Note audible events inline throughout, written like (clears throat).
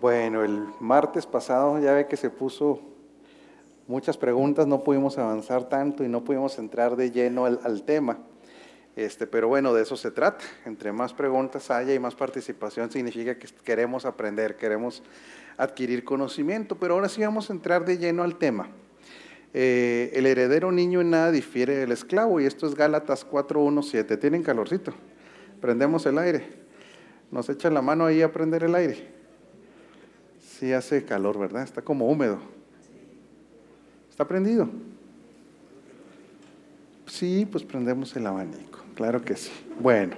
Bueno, el martes pasado ya ve que se puso muchas preguntas, no pudimos avanzar tanto y no pudimos entrar de lleno al, tema. Este, pero bueno, de eso se trata. Entre más preguntas haya y más participación significa que queremos aprender, queremos adquirir conocimiento. Pero ahora sí vamos a entrar de lleno al tema. Eh, el heredero niño en nada difiere del esclavo y esto es Gálatas 4.1.7. ¿Tienen calorcito? Prendemos el aire. Nos echan la mano ahí a prender el aire. Sí hace calor, ¿verdad? Está como húmedo. ¿Está prendido? Sí, pues prendemos el abanico. Claro que sí. Bueno,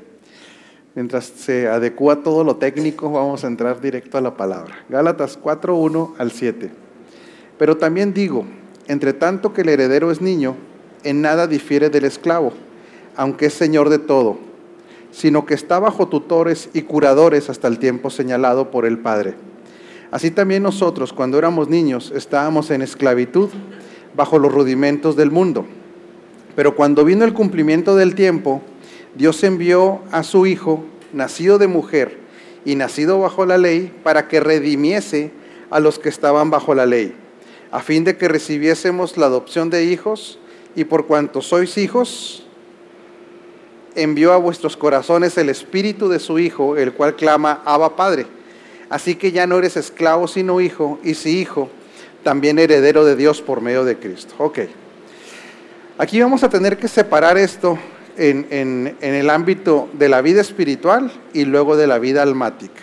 mientras se adecua todo lo técnico, vamos a entrar directo a la palabra. Gálatas 4.1 al 7. Pero también digo, entre tanto que el heredero es niño, en nada difiere del esclavo, aunque es señor de todo, sino que está bajo tutores y curadores hasta el tiempo señalado por el Padre. Así también nosotros, cuando éramos niños, estábamos en esclavitud bajo los rudimentos del mundo. Pero cuando vino el cumplimiento del tiempo, Dios envió a su Hijo, nacido de mujer y nacido bajo la ley, para que redimiese a los que estaban bajo la ley a fin de que recibiésemos la adopción de hijos, y por cuanto sois hijos, envió a vuestros corazones el espíritu de su Hijo, el cual clama, Abba Padre. Así que ya no eres esclavo, sino hijo, y si hijo, también heredero de Dios por medio de Cristo. Ok. Aquí vamos a tener que separar esto en, el ámbito de la vida espiritual y luego de la vida almática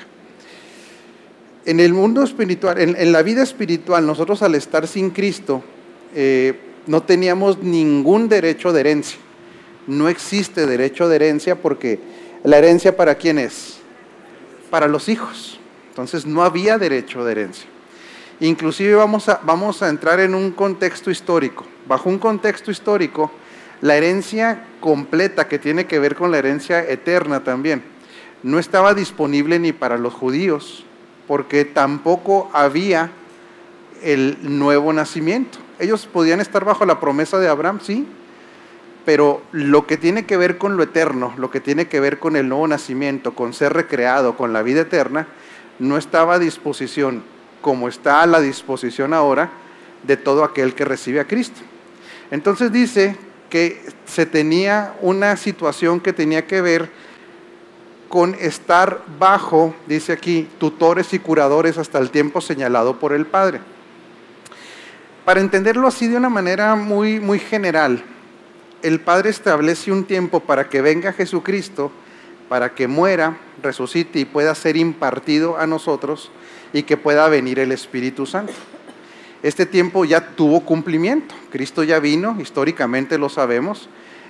en el mundo espiritual, en, la vida espiritual, nosotros al estar sin Cristo, eh, no teníamos ningún derecho de herencia. No existe derecho de herencia porque la herencia para quién es? Para los hijos. Entonces no había derecho de herencia. Inclusive vamos a, vamos a entrar en un contexto histórico. Bajo un contexto histórico, la herencia completa que tiene que ver con la herencia eterna también, no estaba disponible ni para los judíos, porque tampoco había el nuevo nacimiento. Ellos podían estar bajo la promesa de Abraham, sí, pero lo que tiene que ver con lo eterno, lo que tiene que ver con el nuevo nacimiento, con ser recreado, con la vida eterna, no estaba a disposición como está a la disposición ahora de todo aquel que recibe a Cristo. Entonces dice que se tenía una situación que tenía que ver con estar bajo, dice aquí, tutores y curadores hasta el tiempo señalado por el Padre. Para entenderlo así de una manera muy, muy general, el Padre establece un tiempo para que venga Jesucristo, para que muera, resucite y pueda ser impartido a nosotros y que pueda venir el Espíritu Santo. Este tiempo ya tuvo cumplimiento. Cristo ya vino, históricamente lo sabemos,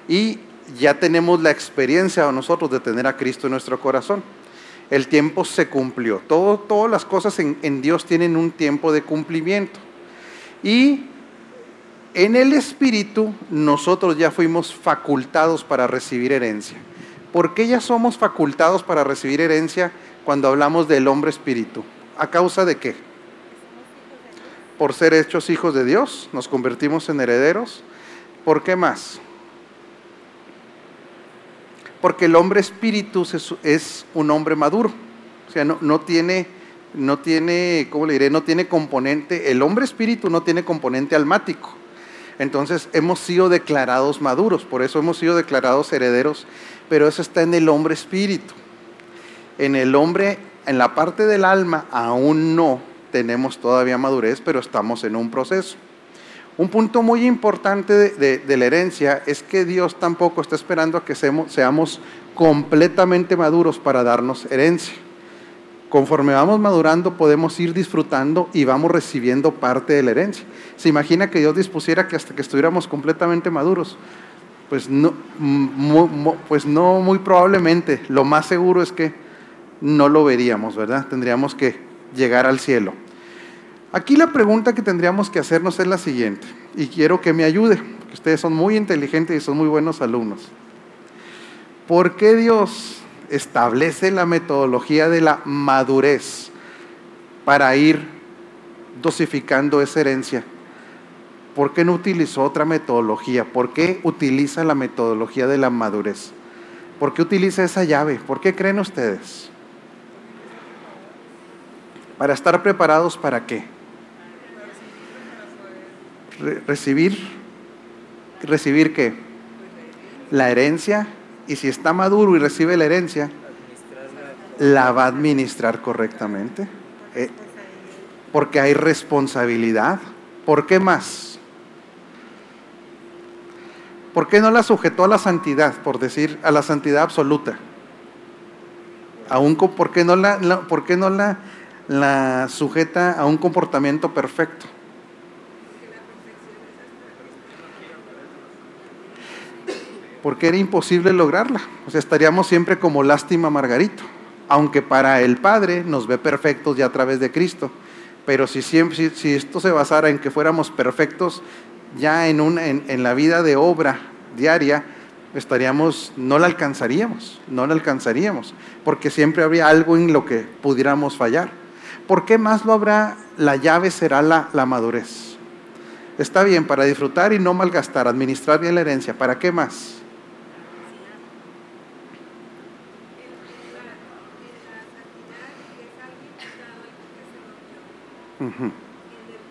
y ya tenemos la experiencia nosotros de tener a Cristo en nuestro corazón. El tiempo se cumplió. Todo, todas las cosas en, en Dios tienen un tiempo de cumplimiento. Y en el Espíritu nosotros ya fuimos facultados para recibir herencia. ¿Por qué ya somos facultados para recibir herencia cuando hablamos del hombre espíritu? ¿A causa de qué? Por ser hechos hijos de Dios, nos convertimos en herederos. ¿Por qué más? porque el hombre espíritu es un hombre maduro. O sea, no, tiene, no tiene, ¿cómo le diré? No tiene componente, el hombre espíritu no tiene componente almático. Entonces hemos sido declarados maduros, por eso hemos sido declarados herederos, pero eso está en el hombre espíritu. En el hombre, en la parte del alma, aún no tenemos todavía madurez, pero estamos en un proceso. Un punto muy importante de, la herencia es que Dios tampoco está esperando a que seamos, completamente maduros para darnos herencia. Conforme vamos madurando podemos ir disfrutando y vamos recibiendo parte de la herencia. ¿Se imagina que Dios dispusiera que hasta que estuviéramos completamente maduros? Pues no, pues no muy probablemente. Lo más seguro es que no lo veríamos, ¿verdad? Tendríamos que llegar al cielo. Aquí la pregunta que tendríamos que hacernos es la siguiente, y quiero que me ayude, porque ustedes son muy inteligentes y son muy buenos alumnos. ¿Por qué Dios establece la metodología de la madurez para ir dosificando esa herencia? ¿Por qué no utilizó otra metodología? ¿Por qué utiliza la metodología de la madurez? ¿Por qué utiliza esa llave? ¿Por qué creen ustedes? Para estar preparados para qué? recibir, recibir qué? La herencia. Y si está maduro y recibe la herencia, la va a administrar correctamente. Eh, porque hay responsabilidad. ¿Por qué más? ¿Por qué no la sujetó a la santidad, por decir, a la santidad absoluta? ¿Por qué no, la, por qué no la, la sujeta a un comportamiento perfecto? Porque era imposible lograrla. O sea, estaríamos siempre como lástima Margarito. Aunque para el Padre nos ve perfectos ya a través de Cristo. Pero si, siempre, si, esto se basara en que fuéramos perfectos ya en, un, en, la vida de obra diaria, estaríamos, no la alcanzaríamos, no la alcanzaríamos, porque siempre habría algo en lo que pudiéramos fallar. ¿Por qué más lo habrá? La llave será la, la madurez. Está bien para disfrutar y no malgastar, administrar bien la herencia. ¿Para qué más? En el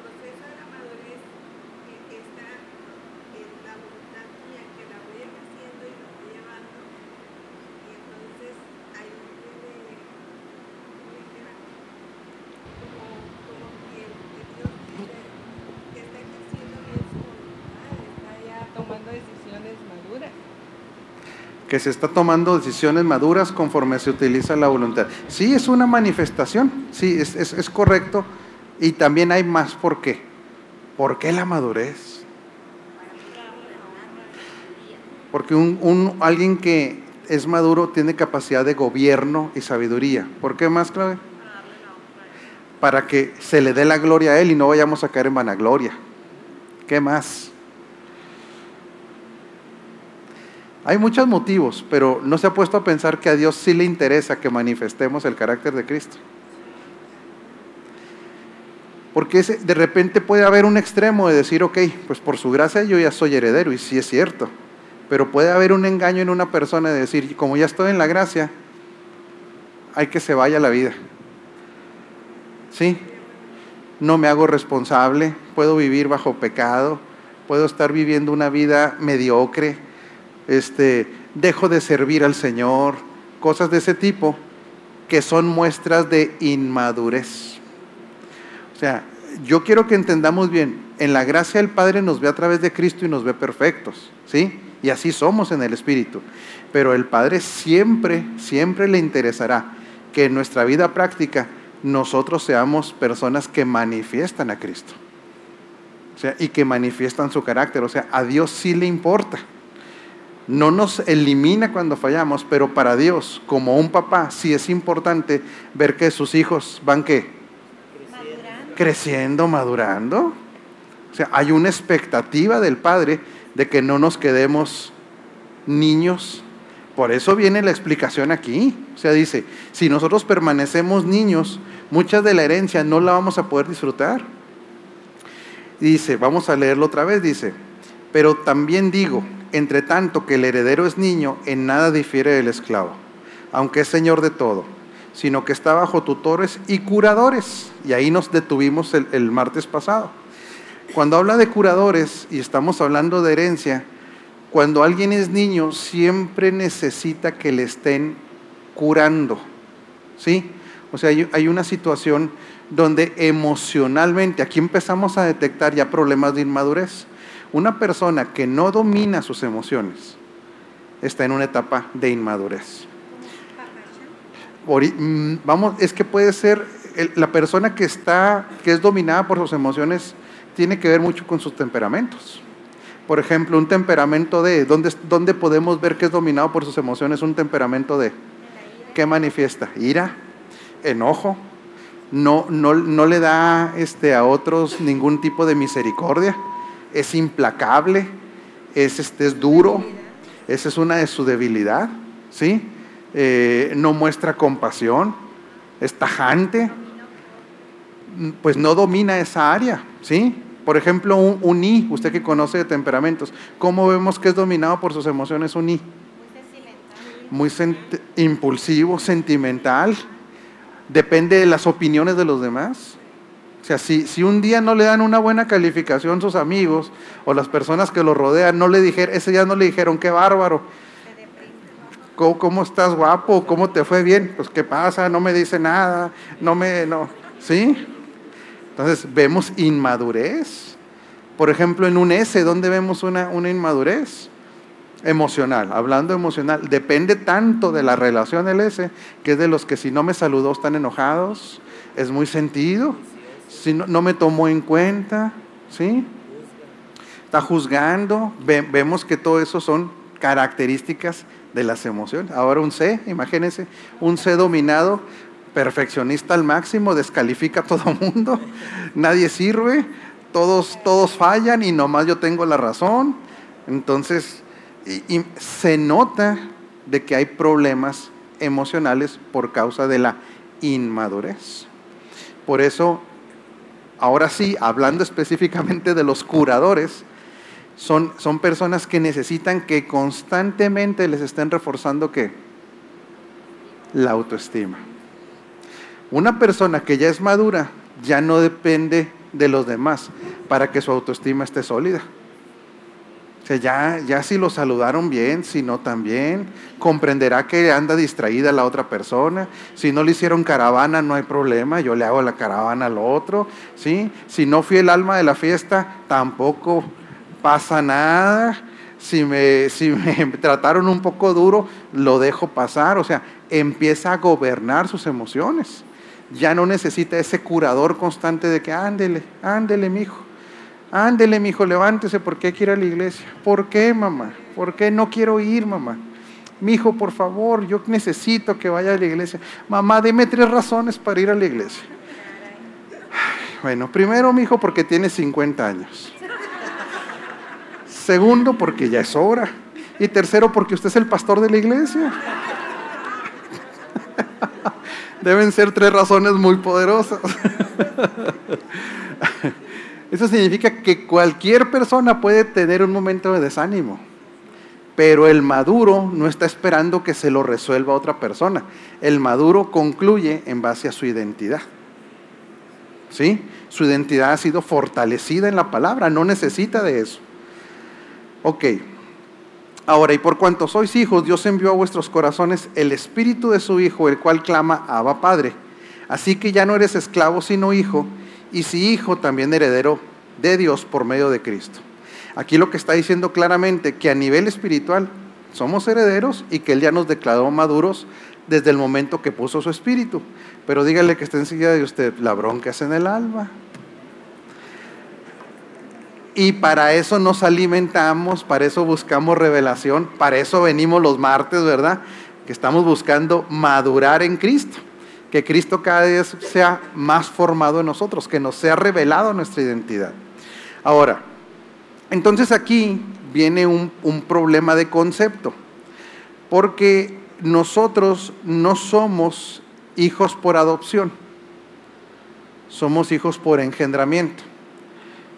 proceso de la madurez está en la voluntad mía que la voy haciendo y la voy llevando. Y entonces hay un de, como, como que, Dios que está ejerciendo bien su voluntad, está ya tomando decisiones maduras se está tomando decisiones maduras conforme se utiliza la voluntad. Sí, es una manifestación, sí, es, es, correcto, y también hay más por qué. ¿Por qué la madurez? Porque un, alguien que es maduro tiene capacidad de gobierno y sabiduría. ¿Por qué más, Clave? Para que se le dé la gloria a Él y no vayamos a caer en vanagloria. ¿Qué más? Hay muchos motivos, pero no se ha puesto a pensar que a Dios sí le interesa que manifestemos el carácter de Cristo. Porque de repente puede haber un extremo de decir, ok, pues por su gracia yo ya soy heredero, y sí es cierto. Pero puede haber un engaño en una persona de decir, como ya estoy en la gracia, hay que se vaya la vida. ¿Sí? No me hago responsable, puedo vivir bajo pecado, puedo estar viviendo una vida mediocre, este, dejo de servir al Señor, cosas de ese tipo que son muestras de inmadurez. O sea, yo quiero que entendamos bien, en la gracia el Padre nos ve a través de Cristo y nos ve perfectos, ¿sí? Y así somos en el Espíritu. Pero el Padre siempre, siempre le interesará que en nuestra vida práctica nosotros seamos personas que manifiestan a Cristo. O sea, y que manifiestan su carácter. O sea, a Dios sí le importa. No nos elimina cuando fallamos, pero para Dios, como un papá, sí es importante ver que sus hijos van que creciendo, madurando. O sea, hay una expectativa del Padre de que no nos quedemos niños. Por eso viene la explicación aquí. O sea, dice, si nosotros permanecemos niños, muchas de la herencia no la vamos a poder disfrutar. Dice, vamos a leerlo otra vez, dice, pero también digo, entre tanto que el heredero es niño, en nada difiere del esclavo, aunque es señor de todo sino que está bajo tutores y curadores. Y ahí nos detuvimos el, martes pasado. Cuando habla de curadores y estamos hablando de herencia, cuando alguien es niño siempre necesita que le estén curando. ¿Sí? O sea, hay, una situación donde emocionalmente, aquí empezamos a detectar ya problemas de inmadurez. Una persona que no domina sus emociones está en una etapa de inmadurez. Mm, vamos, es que puede ser la persona que está, que es dominada por sus emociones, tiene que ver mucho con sus temperamentos. Por ejemplo, un temperamento de, ¿dónde, dónde podemos ver que es dominado por sus emociones? Un temperamento de, ¿qué manifiesta? Ira, enojo, no, no, no le da este, a otros ningún tipo de misericordia, es implacable, es, este, es duro, esa es una de su debilidad, ¿sí? Eh, no muestra compasión, es tajante, pues no domina esa área, ¿sí? Por ejemplo, un, I, usted que conoce de temperamentos, ¿cómo vemos que es dominado por sus emociones un I? Muy impulsivo, sentimental. depende de las opiniones de los demás. O sea, si, si un día no le dan una buena calificación sus amigos o las personas que lo rodean, no le dijeron, ese día no le dijeron, qué bárbaro, ¿Cómo, ¿cómo, estás guapo? ¿Cómo te fue bien? Pues qué pasa, no me dice nada, no me, no, ¿sí? Entonces vemos inmadurez. Por ejemplo, en un S, ¿dónde vemos una, una inmadurez? Emocional, hablando emocional, depende tanto de la relación del S, que es de los que si no me saludó están enojados, es muy sentido, si no, no me tomó en cuenta, ¿sí? Está juzgando, vemos que todo eso son características de las emociones. Ahora un C, imagínense, un C dominado, perfeccionista al máximo, descalifica a todo (laughs) mundo, nadie sirve, todos, todos fallan y nomás yo tengo la razón. Entonces, se nota de que hay problemas emocionales por causa de la inmadurez. Por eso, ahora sí, hablando específicamente de los curadores, son, son personas que necesitan que constantemente les estén reforzando que la autoestima. Una persona que ya es madura ya no depende de los demás para que su autoestima esté sólida. Sea, ya, ya si lo saludaron bien, si no también, comprenderá que anda distraída la otra persona. Si no le hicieron caravana, no hay problema, yo le hago la caravana al otro. ¿sí? Si no fui el alma de la fiesta, tampoco pasa nada. Si me, si me (laughs) trataron un poco duro, lo dejo pasar. O sea, empieza a gobernar sus emociones. Ya no necesita ese curador constante de que ándele, ándele, mijo. Ándele, mijo, levántese, ¿por qué quiere ir a la iglesia? ¿Por qué, mamá? ¿Por qué no quiero ir, mamá? Mijo, por favor, yo necesito que vaya a la iglesia. Mamá, dime tres razones para ir a la iglesia. Bueno, primero, mijo, porque tiene 50 años. Segundo, porque ya es hora. Y tercero, porque usted es el pastor de la iglesia. (laughs) Deben ser tres razones muy poderosas. (laughs) Eso significa que cualquier persona puede tener un momento de desánimo, pero el maduro no está esperando que se lo resuelva otra persona. El maduro concluye en base a su identidad. ¿Sí? Su identidad ha sido fortalecida en la palabra, no necesita de eso. Ok. Ahora, y por cuanto sois hijos, Dios envió a vuestros corazones el espíritu de su Hijo, el cual clama, Abba Padre. Así que ya no eres esclavo, sino hijo, y si hijo, también heredero de Dios por medio de Cristo. Aquí lo que está diciendo claramente, que a nivel espiritual somos herederos y que Él ya nos declaró maduros desde el momento que puso su espíritu. Pero dígale que está enseguida de usted, la bronca es en el alma. Y para eso nos alimentamos, para eso buscamos revelación, para eso venimos los martes, ¿verdad? Que estamos buscando madurar en Cristo, que Cristo cada día sea más formado en nosotros, que nos sea revelado nuestra identidad. Ahora, entonces aquí viene un, un problema de concepto, porque nosotros no somos hijos por adopción, somos hijos por engendramiento.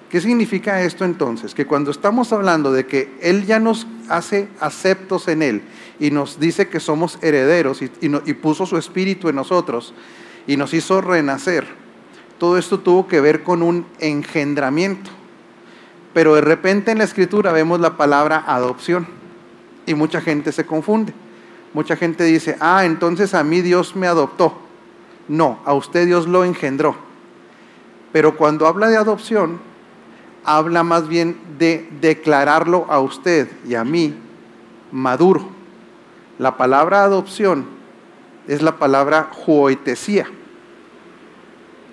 ¿Qué significa esto entonces? Que cuando estamos hablando de que Él ya nos hace aceptos en Él y nos dice que somos herederos y, puso su espíritu en nosotros y nos hizo renacer, todo esto tuvo que ver con un engendramiento. Pero de repente en la escritura vemos la palabra adopción y mucha gente se confunde. Mucha gente dice, ah, entonces a mí Dios me adoptó. No, a usted Dios lo engendró. Pero cuando habla de adopción, habla más bien de declararlo a usted y a mí maduro. La palabra adopción es la palabra juoitesía.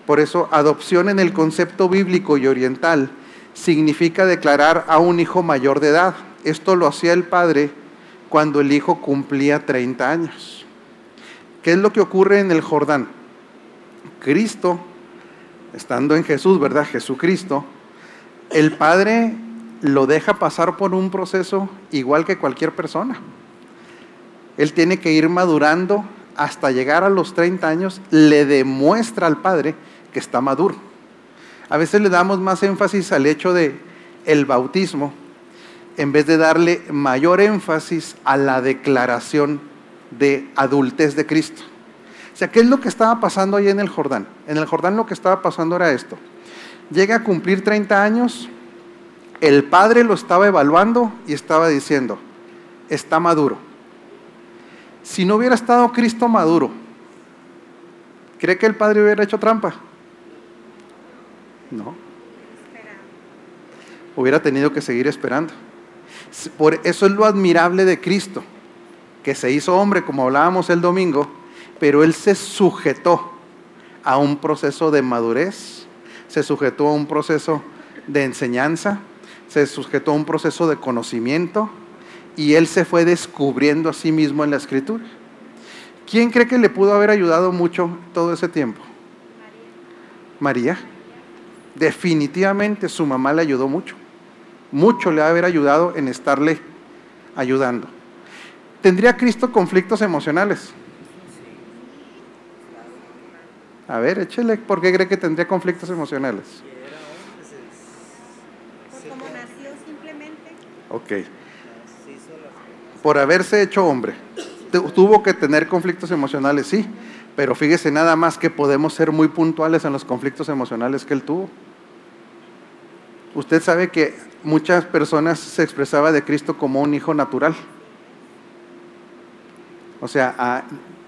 Por eso adopción en el concepto bíblico y oriental significa declarar a un hijo mayor de edad. Esto lo hacía el padre cuando el hijo cumplía 30 años. ¿Qué es lo que ocurre en el Jordán? Cristo, estando en Jesús, ¿verdad? Jesucristo, el padre lo deja pasar por un proceso igual que cualquier persona. Él tiene que ir madurando hasta llegar a los 30 años, le demuestra al padre que está maduro. A veces le damos más énfasis al hecho de el bautismo en vez de darle mayor énfasis a la declaración de adultez de Cristo. O sea, ¿qué es lo que estaba pasando ahí en el Jordán? En el Jordán lo que estaba pasando era esto. Llega a cumplir 30 años, el padre lo estaba evaluando y estaba diciendo, está maduro. Si no hubiera estado Cristo maduro, ¿cree que el padre hubiera hecho trampa? No. Hubiera tenido que seguir esperando. Por eso es lo admirable de Cristo, que se hizo hombre, como hablábamos el domingo, pero él se sujetó a un proceso de madurez, se sujetó a un proceso de enseñanza, se sujetó a un proceso de conocimiento y él se fue descubriendo a sí mismo en la escritura. ¿Quién cree que le pudo haber ayudado mucho todo ese tiempo? María. María. Definitivamente su mamá le ayudó mucho. Mucho le ha haber ayudado en estarle ayudando. ¿Tendría Cristo conflictos emocionales? A ver, échele, ¿por qué cree que tendría conflictos emocionales? Como nació simplemente. Ok. Por haberse hecho hombre. Tuvo que tener conflictos emocionales, sí, pero fíjese nada más que podemos ser muy puntuales en los conflictos emocionales que él tuvo. Usted sabe que muchas personas se expresaba de Cristo como un hijo natural. O sea, a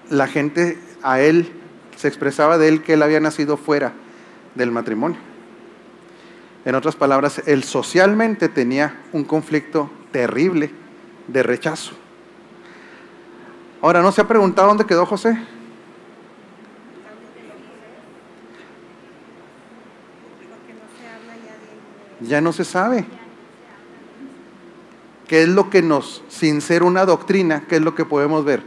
la gente, a él se expresaba de él que él había nacido fuera del matrimonio. En otras palabras, él socialmente tenía un conflicto terrible de rechazo. Ahora, ¿no se ha preguntado dónde quedó José? Ya no se sabe. ¿Qué es lo que nos, sin ser una doctrina, qué es lo que podemos ver?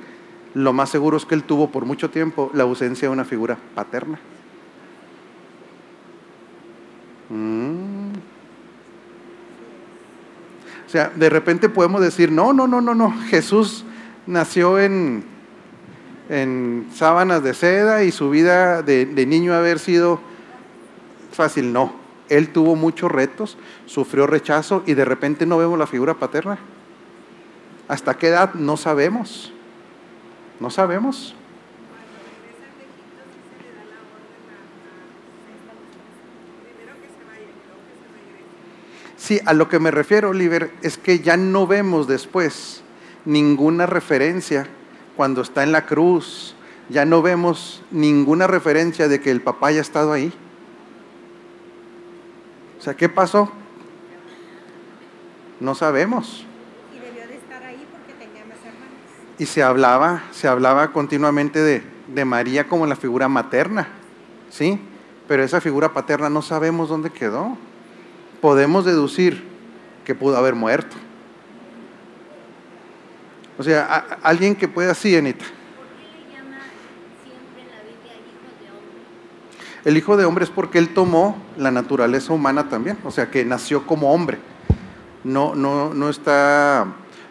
lo más seguro es que él tuvo por mucho tiempo la ausencia de una figura paterna. Mm. O sea, de repente podemos decir, no, no, no, no, no, Jesús nació en, en sábanas de seda y su vida de, de niño haber sido fácil. No, él tuvo muchos retos, sufrió rechazo y de repente no vemos la figura paterna. ¿Hasta qué edad? No sabemos. No sabemos. Sí, a lo que me refiero, Oliver, es que ya no vemos después ninguna referencia cuando está en la cruz, ya no vemos ninguna referencia de que el papá haya estado ahí. O sea, ¿qué pasó? No sabemos. Y se hablaba, se hablaba continuamente de, de María como la figura materna, ¿sí? Pero esa figura paterna no sabemos dónde quedó. Podemos deducir que pudo haber muerto. O sea, alguien que pueda así, Anita. El hijo de hombre es porque él tomó la naturaleza humana también, o sea, que nació como hombre. No, no, no está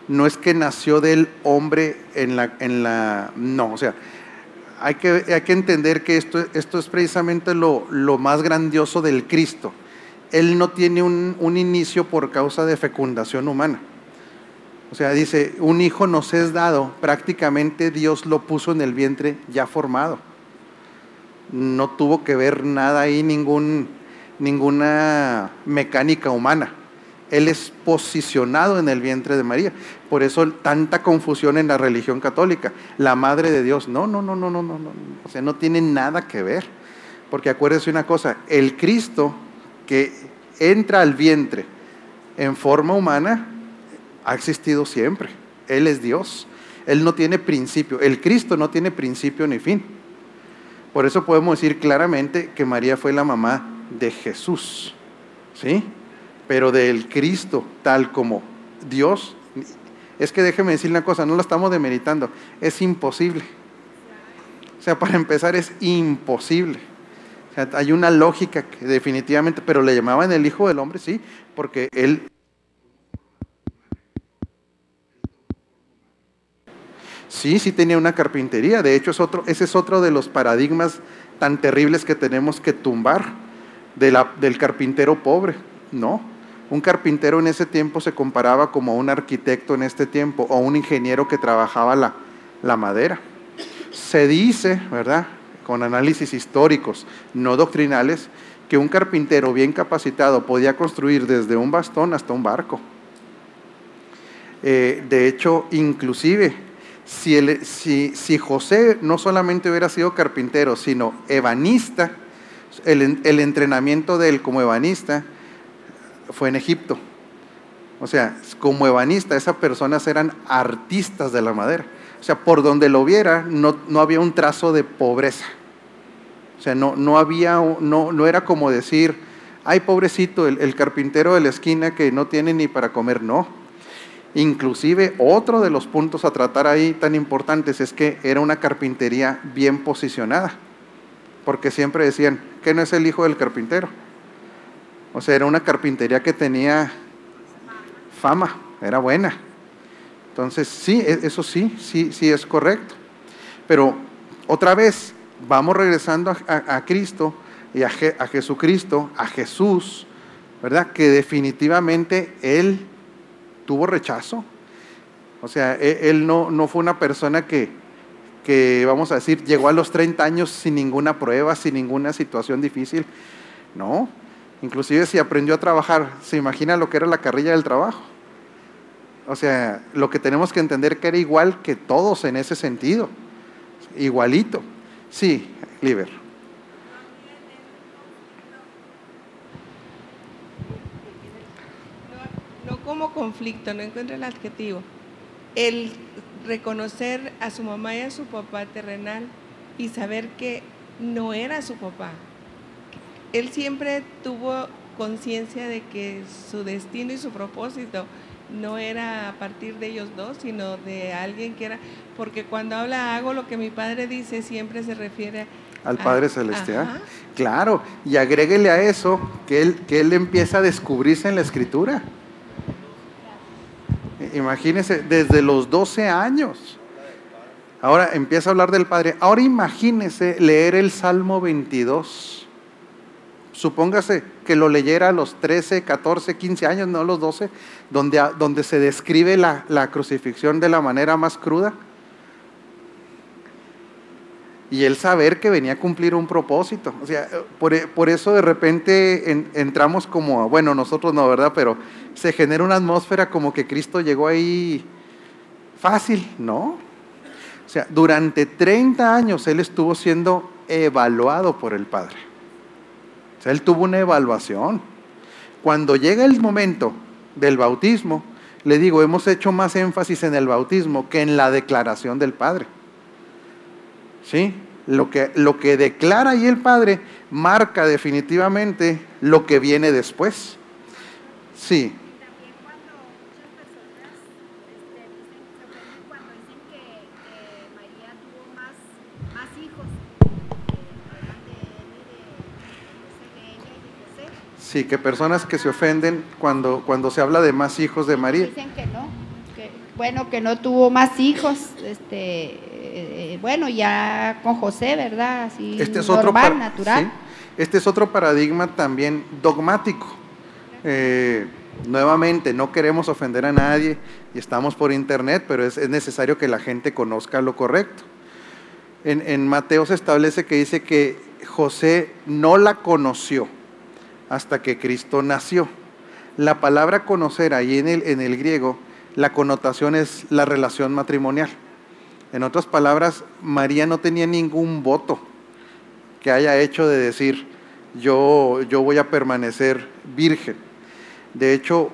no es que nació del hombre en la, en la no, o sea, hay que, hay que entender que esto, esto es precisamente lo, lo, más grandioso del Cristo. Él no tiene un, un, inicio por causa de fecundación humana. O sea, dice, un hijo nos es dado, prácticamente Dios lo puso en el vientre ya formado. No tuvo que ver nada ahí, ningún, ninguna mecánica humana. Él es posicionado en el vientre de María. Por eso tanta confusión en la religión católica. La madre de Dios. No, no, no, no, no, no, no. O sea, no tiene nada que ver. Porque acuérdese una cosa, el Cristo que entra al vientre en forma humana ha existido siempre. Él es Dios. Él no tiene principio. El Cristo no tiene principio ni fin. Por eso podemos decir claramente que María fue la mamá de Jesús. ¿Sí? pero del Cristo tal como Dios, es que déjeme decir una cosa, no lo estamos demeritando, es imposible. O sea, para empezar es imposible. Hay una lógica que definitivamente, pero le llamaban el Hijo del Hombre, sí, porque él... Sí, sí tenía una carpintería. De hecho, es otro, ese es otro de los paradigmas tan terribles que tenemos que tumbar del carpintero pobre. No, un carpintero en ese tiempo se comparaba como un arquitecto en este tiempo o un ingeniero que trabajaba la madera. Se dice, ¿verdad? Con análisis históricos, no doctrinales, que un carpintero bien capacitado podía construir desde un bastón hasta un barco. Eh, de hecho, inclusive, si, José no solamente hubiera sido carpintero, sino ebanista, el, el entrenamiento de él como ebanista fue en Egipto. O sea, como ebanista, esas personas eran artistas de la madera. O sea, por donde lo viera, no, no había un trazo de pobreza. O sea, no, no había, no, no era como decir, ay, pobrecito, el, carpintero de la esquina que no tiene ni para comer. No. Inclusive otro de los puntos a tratar ahí tan importantes es que era una carpintería bien posicionada, porque siempre decían que no es el hijo del carpintero. O sea, era una carpintería que tenía fama, era buena. Entonces, sí, e, eso sí, sí, sí es correcto. Pero otra vez, vamos regresando a, Cristo y a, Jesucristo, a Jesús, ¿verdad? Que definitivamente Él tuvo rechazo. O sea, e, Él, no, no, fue una persona que, que, vamos a decir, llegó a los 30 años sin ninguna prueba, sin ninguna situación difícil. No, inclusive si aprendió a trabajar, se imagina lo que era la carrilla del trabajo. O sea, lo que tenemos que entender que era igual que todos en ese sentido, igualito. Sí, Liber. No, como conflicto, no encuentro el adjetivo. El reconocer a su mamá y a su papá terrenal y saber que no era su papá. Él siempre tuvo conciencia de que su destino y su propósito no era a partir de ellos dos, sino de alguien que era, porque cuando habla hago lo que mi padre dice, siempre se refiere al Padre Celestial. Claro, y agréguele a eso que él, que él empieza a descubrirse en la Escritura. Imagínese, desde los 12 años. Ahora empieza a hablar del Padre. Ahora imagínese leer el Salmo 22 supóngase que lo leyera a los 13, 14, 15 años, no los 12, donde, donde se describe la, crucifixión de la manera más cruda. Y él saber que venía a cumplir un propósito. O sea, por, eso de repente entramos como, bueno, nosotros no, ¿verdad? Pero se genera una atmósfera como que Cristo llegó ahí fácil, ¿no? O sea, durante 30 años él estuvo siendo evaluado por el Padre él tuvo una evaluación. Cuando llega el momento del bautismo, le digo, hemos hecho más énfasis en el bautismo que en la declaración del Padre. ¿Sí? Lo que, lo que declara ahí el Padre marca definitivamente lo que viene después. Sí. Sí, que personas que se ofenden cuando, cuando se habla de más hijos de María. Dicen que no, bueno, que no tuvo más hijos, este, eh, bueno, ya con José, ¿verdad? Así este es normal, natural. Este es otro paradigma también dogmático. Eh, nuevamente, no queremos ofender a nadie y estamos por internet, pero es, necesario que la gente conozca lo correcto. En, en Mateo se establece que dice que José no la conoció hasta que Cristo nació. La palabra conocer ahí en el, en el griego, la connotación es la relación matrimonial. En otras palabras, María no tenía ningún voto que haya hecho de decir, yo, yo voy a permanecer virgen. De hecho,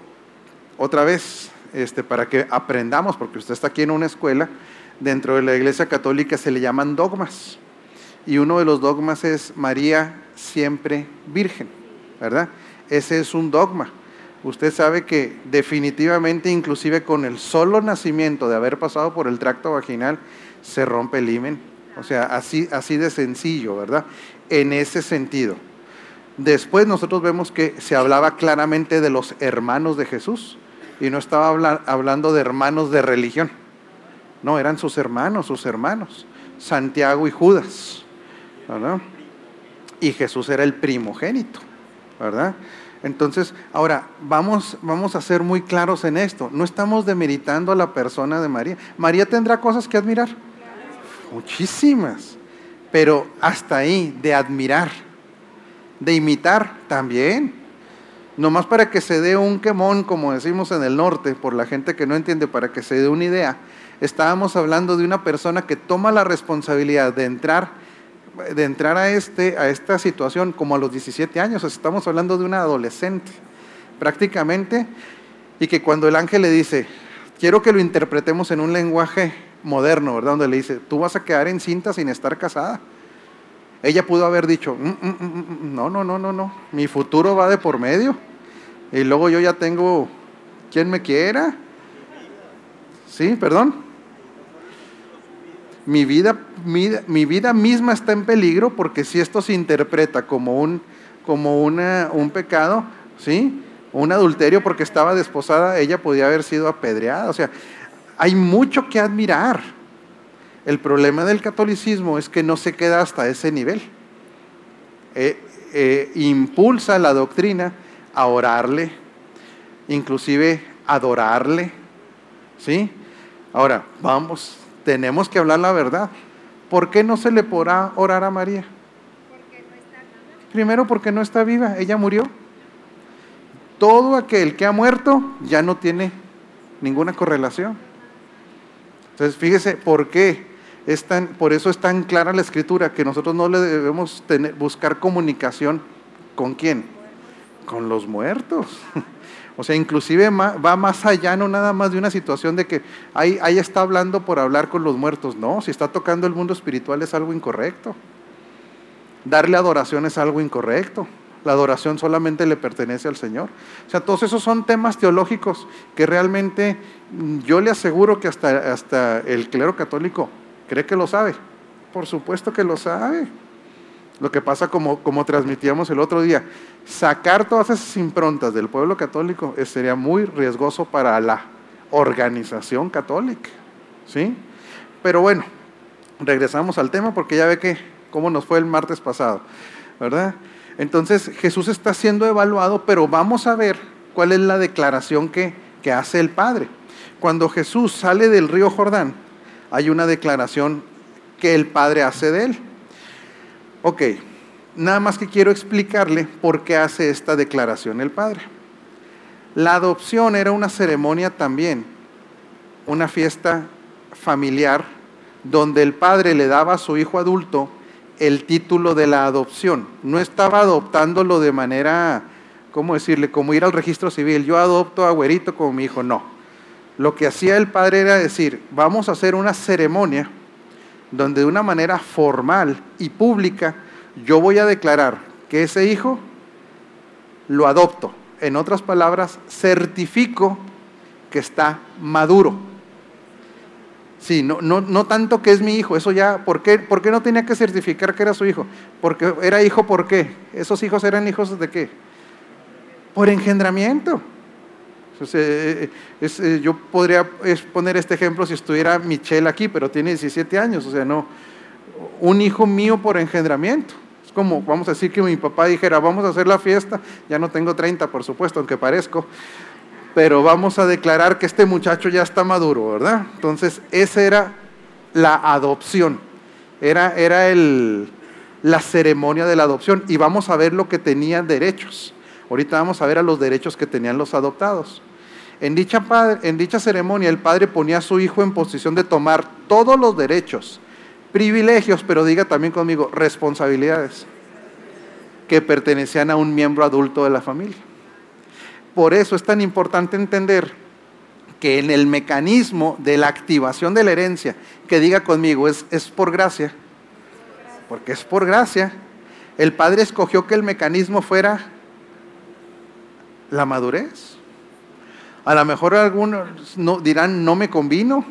otra vez, este, para que aprendamos, porque usted está aquí en una escuela, dentro de la Iglesia Católica se le llaman dogmas. Y uno de los dogmas es María siempre virgen. ¿Verdad? Ese es un dogma. Usted sabe que definitivamente, inclusive con el solo nacimiento de haber pasado por el tracto vaginal, se rompe el himen. O sea, así, así de sencillo, ¿verdad? En ese sentido. Después nosotros vemos que se hablaba claramente de los hermanos de Jesús y no estaba hablando de hermanos de religión. No, eran sus hermanos, sus hermanos, Santiago y Judas. ¿verdad? Y Jesús era el primogénito. ¿Verdad? Entonces, ahora, vamos, vamos a ser muy claros en esto. No estamos demeritando a la persona de María. María tendrá cosas que admirar. Muchísimas. Pero hasta ahí, de admirar, de imitar también. Nomás para que se dé un quemón, como decimos en el norte, por la gente que no entiende, para que se dé una idea. Estábamos hablando de una persona que toma la responsabilidad de entrar, de entrar a, este, a esta situación como a los 17 años. Estamos hablando de una adolescente, prácticamente, y que cuando el ángel le dice, quiero que lo interpretemos en un lenguaje moderno, ¿verdad? Donde le dice, tú vas a quedar encinta sin estar casada. Ella pudo haber dicho, "Mm, mm, mm, no, no, no, no, no, mi futuro va de por medio. Y luego yo ya tengo quien me quiera. Sí, perdón. Mi vida, mi, mi vida misma está en peligro porque si esto se interpreta como un, como una, un pecado, ¿sí? Un adulterio porque estaba desposada, ella podía haber sido apedreada. O sea, hay mucho que admirar. El problema del catolicismo es que no se queda hasta ese nivel. Eh, eh, impulsa la doctrina a orarle, inclusive adorarle. ¿Sí? Ahora, vamos, tenemos que hablar la verdad. ¿Por qué no se le podrá orar a María? Primero porque no está viva, ella murió. Todo aquel que ha muerto ya no tiene ninguna correlación. Entonces, fíjese por qué es tan, por eso es tan clara la escritura que nosotros no le debemos tener, buscar comunicación con quién, con los muertos. O sea, inclusive va más allá, no nada más de una situación de que ahí, ahí está hablando por hablar con los muertos. No, si está tocando el mundo espiritual es algo incorrecto. Darle adoración es algo incorrecto. La adoración solamente le pertenece al Señor. O sea, todos esos son temas teológicos que realmente mm, yo le aseguro que hasta, hasta el clero católico cree que lo sabe. Por supuesto que lo sabe. Lo que pasa como, como transmitíamos el otro día, sacar todas esas improntas del pueblo católico sería muy riesgoso para la organización católica. ¿Sí? Pero bueno, regresamos al tema porque ya ve que cómo nos fue el martes pasado, ¿verdad? Entonces Jesús está siendo evaluado, pero vamos a ver cuál es la declaración que, que hace el Padre. Cuando Jesús sale del río Jordán, hay una declaración que el Padre hace de él. Ok, nada más que quiero explicarle por qué hace esta declaración el Padre. La adopción era una ceremonia también, una fiesta familiar donde el padre le daba a su hijo adulto el título de la adopción. No estaba adoptándolo de manera, ¿cómo decirle? Como ir al registro civil. Yo adopto a Güerito como mi hijo. No. Lo que hacía el padre era decir, vamos a hacer una ceremonia donde de una manera formal y pública yo voy a declarar que ese hijo lo adopto. En otras palabras, certifico que está maduro. Sí, no, no, no tanto que es mi hijo, eso ya, ¿por qué, ¿por qué no tenía que certificar que era su hijo? Porque era hijo, ¿por qué? ¿Esos hijos eran hijos de qué? Por engendramiento. Entonces, es, eh, yo podría poner este ejemplo si estuviera Michelle aquí, pero tiene 17 años, o sea, no, un hijo mío por engendramiento. Es como, vamos a decir que mi papá dijera, vamos a hacer la fiesta, ya no tengo 30, por supuesto, aunque parezco, pero vamos a declarar que este muchacho ya está maduro, ¿verdad? Entonces, esa era la adopción, era, era el, la ceremonia de la adopción, y vamos a ver lo que tenían derechos. Ahorita vamos a ver a los derechos que tenían los adoptados. En dicha, ceremonia el padre ponía a su hijo en posición de tomar todos los derechos, privilegios, pero diga también conmigo, responsabilidades que pertenecían a un miembro adulto de la familia. Por eso es tan importante entender que en el mecanismo de la activación de la herencia, que diga conmigo, es, es por gracia, porque es por gracia, el padre escogió que el mecanismo fuera la madurez. A lo mejor algunos no, dirán, no me convino.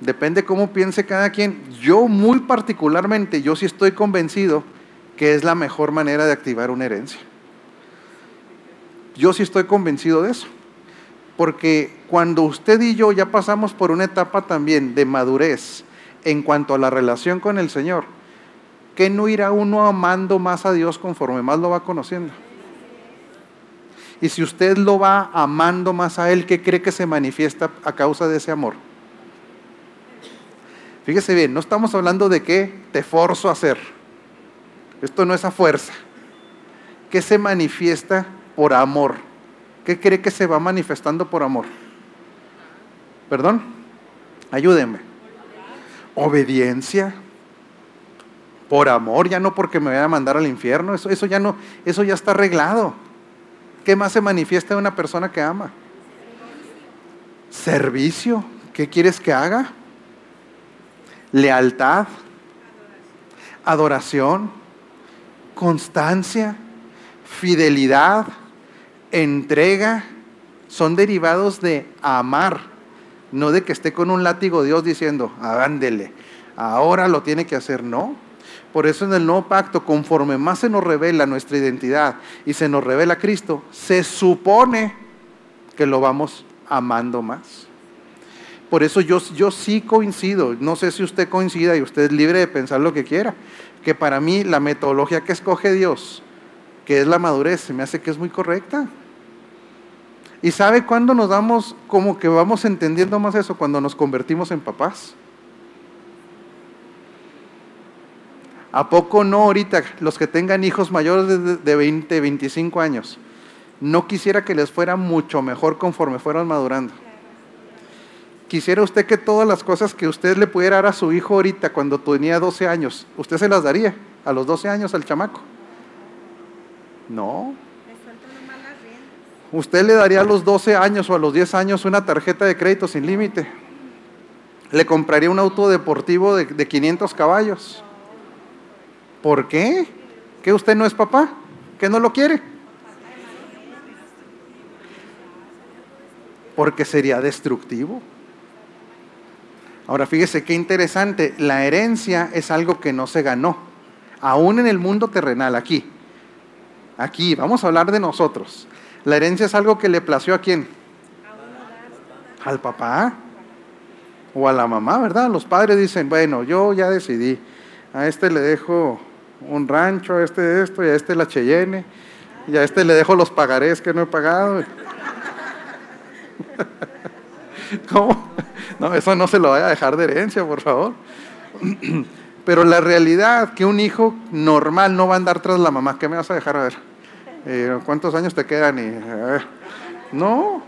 Depende cómo piense cada quien. Yo muy particularmente, yo sí estoy convencido que es la mejor manera de activar una herencia. Yo sí estoy convencido de eso. Porque cuando usted y yo ya pasamos por una etapa también de madurez en cuanto a la relación con el Señor, ¿qué no irá uno amando más a Dios conforme más lo va conociendo? Y si usted lo va amando más a Él, ¿qué cree que se manifiesta a causa de ese amor? Fíjese bien, no estamos hablando de que te forzo a hacer. Esto no es a fuerza. ¿Qué se manifiesta por amor? ¿Qué cree que se va manifestando por amor? ¿Perdón? Ayúdeme. Obediencia. Por amor, ya no porque me vaya a mandar al infierno. Eso, eso ya no, eso ya está arreglado. ¿Qué más se manifiesta en una persona que ama? Servicio. ¿Qué quieres que haga? Lealtad. Adoración. Constancia. Fidelidad. Entrega. Son derivados de amar. No de que esté con un látigo Dios diciendo, ándele, ahora lo tiene que hacer. No. Por eso en el nuevo pacto, conforme más se nos revela nuestra identidad y se nos revela Cristo, se supone que lo vamos amando más. Por eso yo, yo sí coincido, no sé si usted coincida y usted es libre de pensar lo que quiera, que para mí la metodología que escoge Dios, que es la madurez, se me hace que es muy correcta. ¿Y sabe cuándo nos damos como que vamos entendiendo más eso? Cuando nos convertimos en papás. ¿A poco no ahorita los que tengan hijos mayores de, de 20, 25 años? No quisiera que les fuera mucho mejor conforme fueran madurando. Quisiera usted que todas las cosas que usted le pudiera dar a su hijo ahorita cuando tenía 12 años, usted se las daría a los 12 años al chamaco. No. Usted le daría a los 12 años o a los 10 años una tarjeta de crédito sin límite. Le compraría un auto deportivo de, de 500 caballos. ¿Por qué? ¿Que usted no es papá? ¿Que no lo quiere? Porque sería destructivo. Ahora fíjese qué interesante, la herencia es algo que no se ganó, aún en el mundo terrenal, aquí. Aquí, vamos a hablar de nosotros. La herencia es algo que le plació a quién? Al papá o a la mamá, ¿verdad? Los padres dicen, bueno, yo ya decidí, a este le dejo un rancho, a este esto, y a este la Cheyenne, y a este le dejo los pagarés que no he pagado. (laughs) ¿Cómo? No, eso no se lo vaya a dejar de herencia, por favor. (clears throat) Pero la realidad que un hijo normal no va a andar tras la mamá. ¿Qué me vas a dejar a ver? Eh, ¿Cuántos años te quedan? Y, no.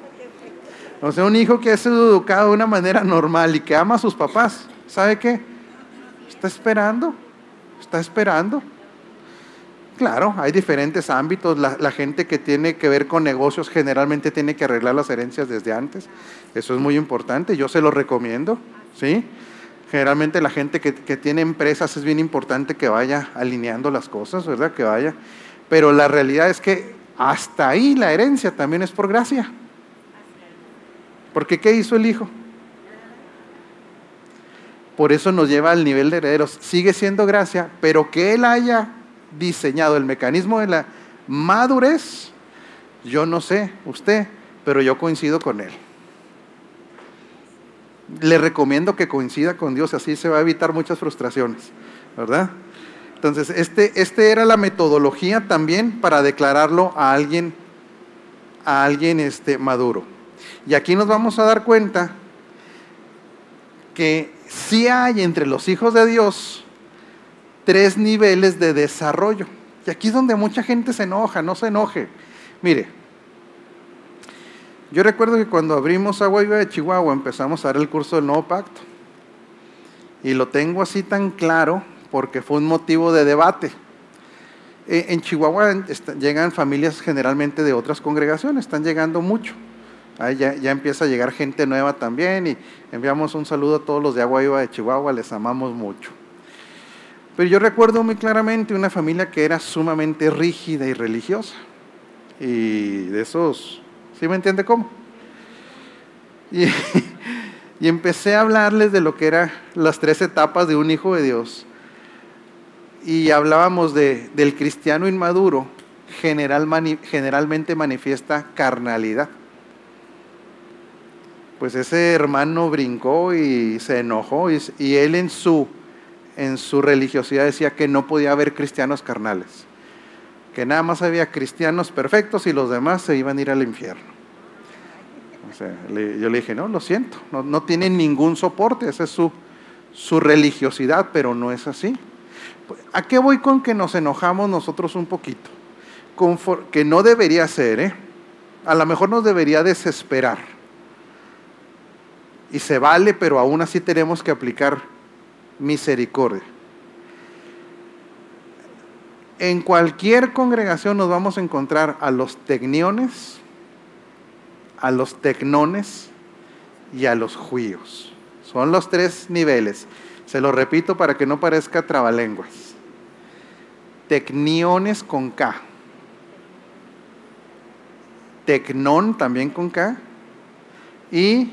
O sea, un hijo que ha sido educado de una manera normal y que ama a sus papás, ¿sabe qué? Está esperando, está esperando. Claro, hay diferentes ámbitos. La, gente que tiene que ver con negocios generalmente tiene que arreglar las herencias desde antes. Eso es muy importante. Yo se lo recomiendo. ¿sí? Generalmente la gente que, que tiene empresas es bien importante que vaya alineando las cosas, ¿verdad? Que vaya. Pero la realidad es que hasta ahí la herencia también es por gracia. Porque ¿qué hizo el hijo? Por eso nos lleva al nivel de herederos. Sigue siendo gracia, pero que él haya diseñado el mecanismo de la madurez, yo no sé usted, pero yo coincido con él. Le recomiendo que coincida con Dios, así se va a evitar muchas frustraciones, ¿verdad? Entonces, este, este era la metodología también para declararlo a alguien, a alguien este, maduro. Y aquí nos vamos a dar cuenta que si hay entre los hijos de Dios tres niveles de desarrollo. Y aquí es donde mucha gente se enoja, no se enoje. Mire, yo recuerdo que cuando abrimos Agua Viva de Chihuahua empezamos a dar el curso del Nuevo Pacto. Y lo tengo así tan claro porque fue un motivo de debate. E, En Chihuahua llegan familias generalmente de otras congregaciones, están llegando mucho. Ahí ya, empieza a llegar gente nueva también y enviamos un saludo a todos los de Agua Viva de Chihuahua, les amamos mucho. Pero yo recuerdo muy claramente una familia que era sumamente rígida y religiosa. Y de esos, ¿sí me entiende cómo? Y, (laughs) empecé a hablarles de lo que eran las tres etapas de un hijo de Dios. Y hablábamos de, del cristiano inmaduro, generalmente manifiesta carnalidad. Pues ese hermano brincó y se enojó y, él en su, en su religiosidad decía que no podía haber cristianos carnales, que nada más había cristianos perfectos y los demás se iban a ir al infierno. O sea, yo le dije, no, lo siento, no, no tienen ningún soporte, esa es su, su religiosidad, pero no es así. ¿A qué voy con que nos enojamos nosotros un poquito? que no debería ser, ¿eh? A lo mejor nos debería desesperar. Y se vale, pero aún así tenemos que aplicar misericordia. En cualquier congregación nos vamos a encontrar a los tecniones, a los tecnones y a los juíos. Son los tres niveles. Se lo repito para que no parezca trabalenguas. Tecniones con K. Tecnón también con K. Y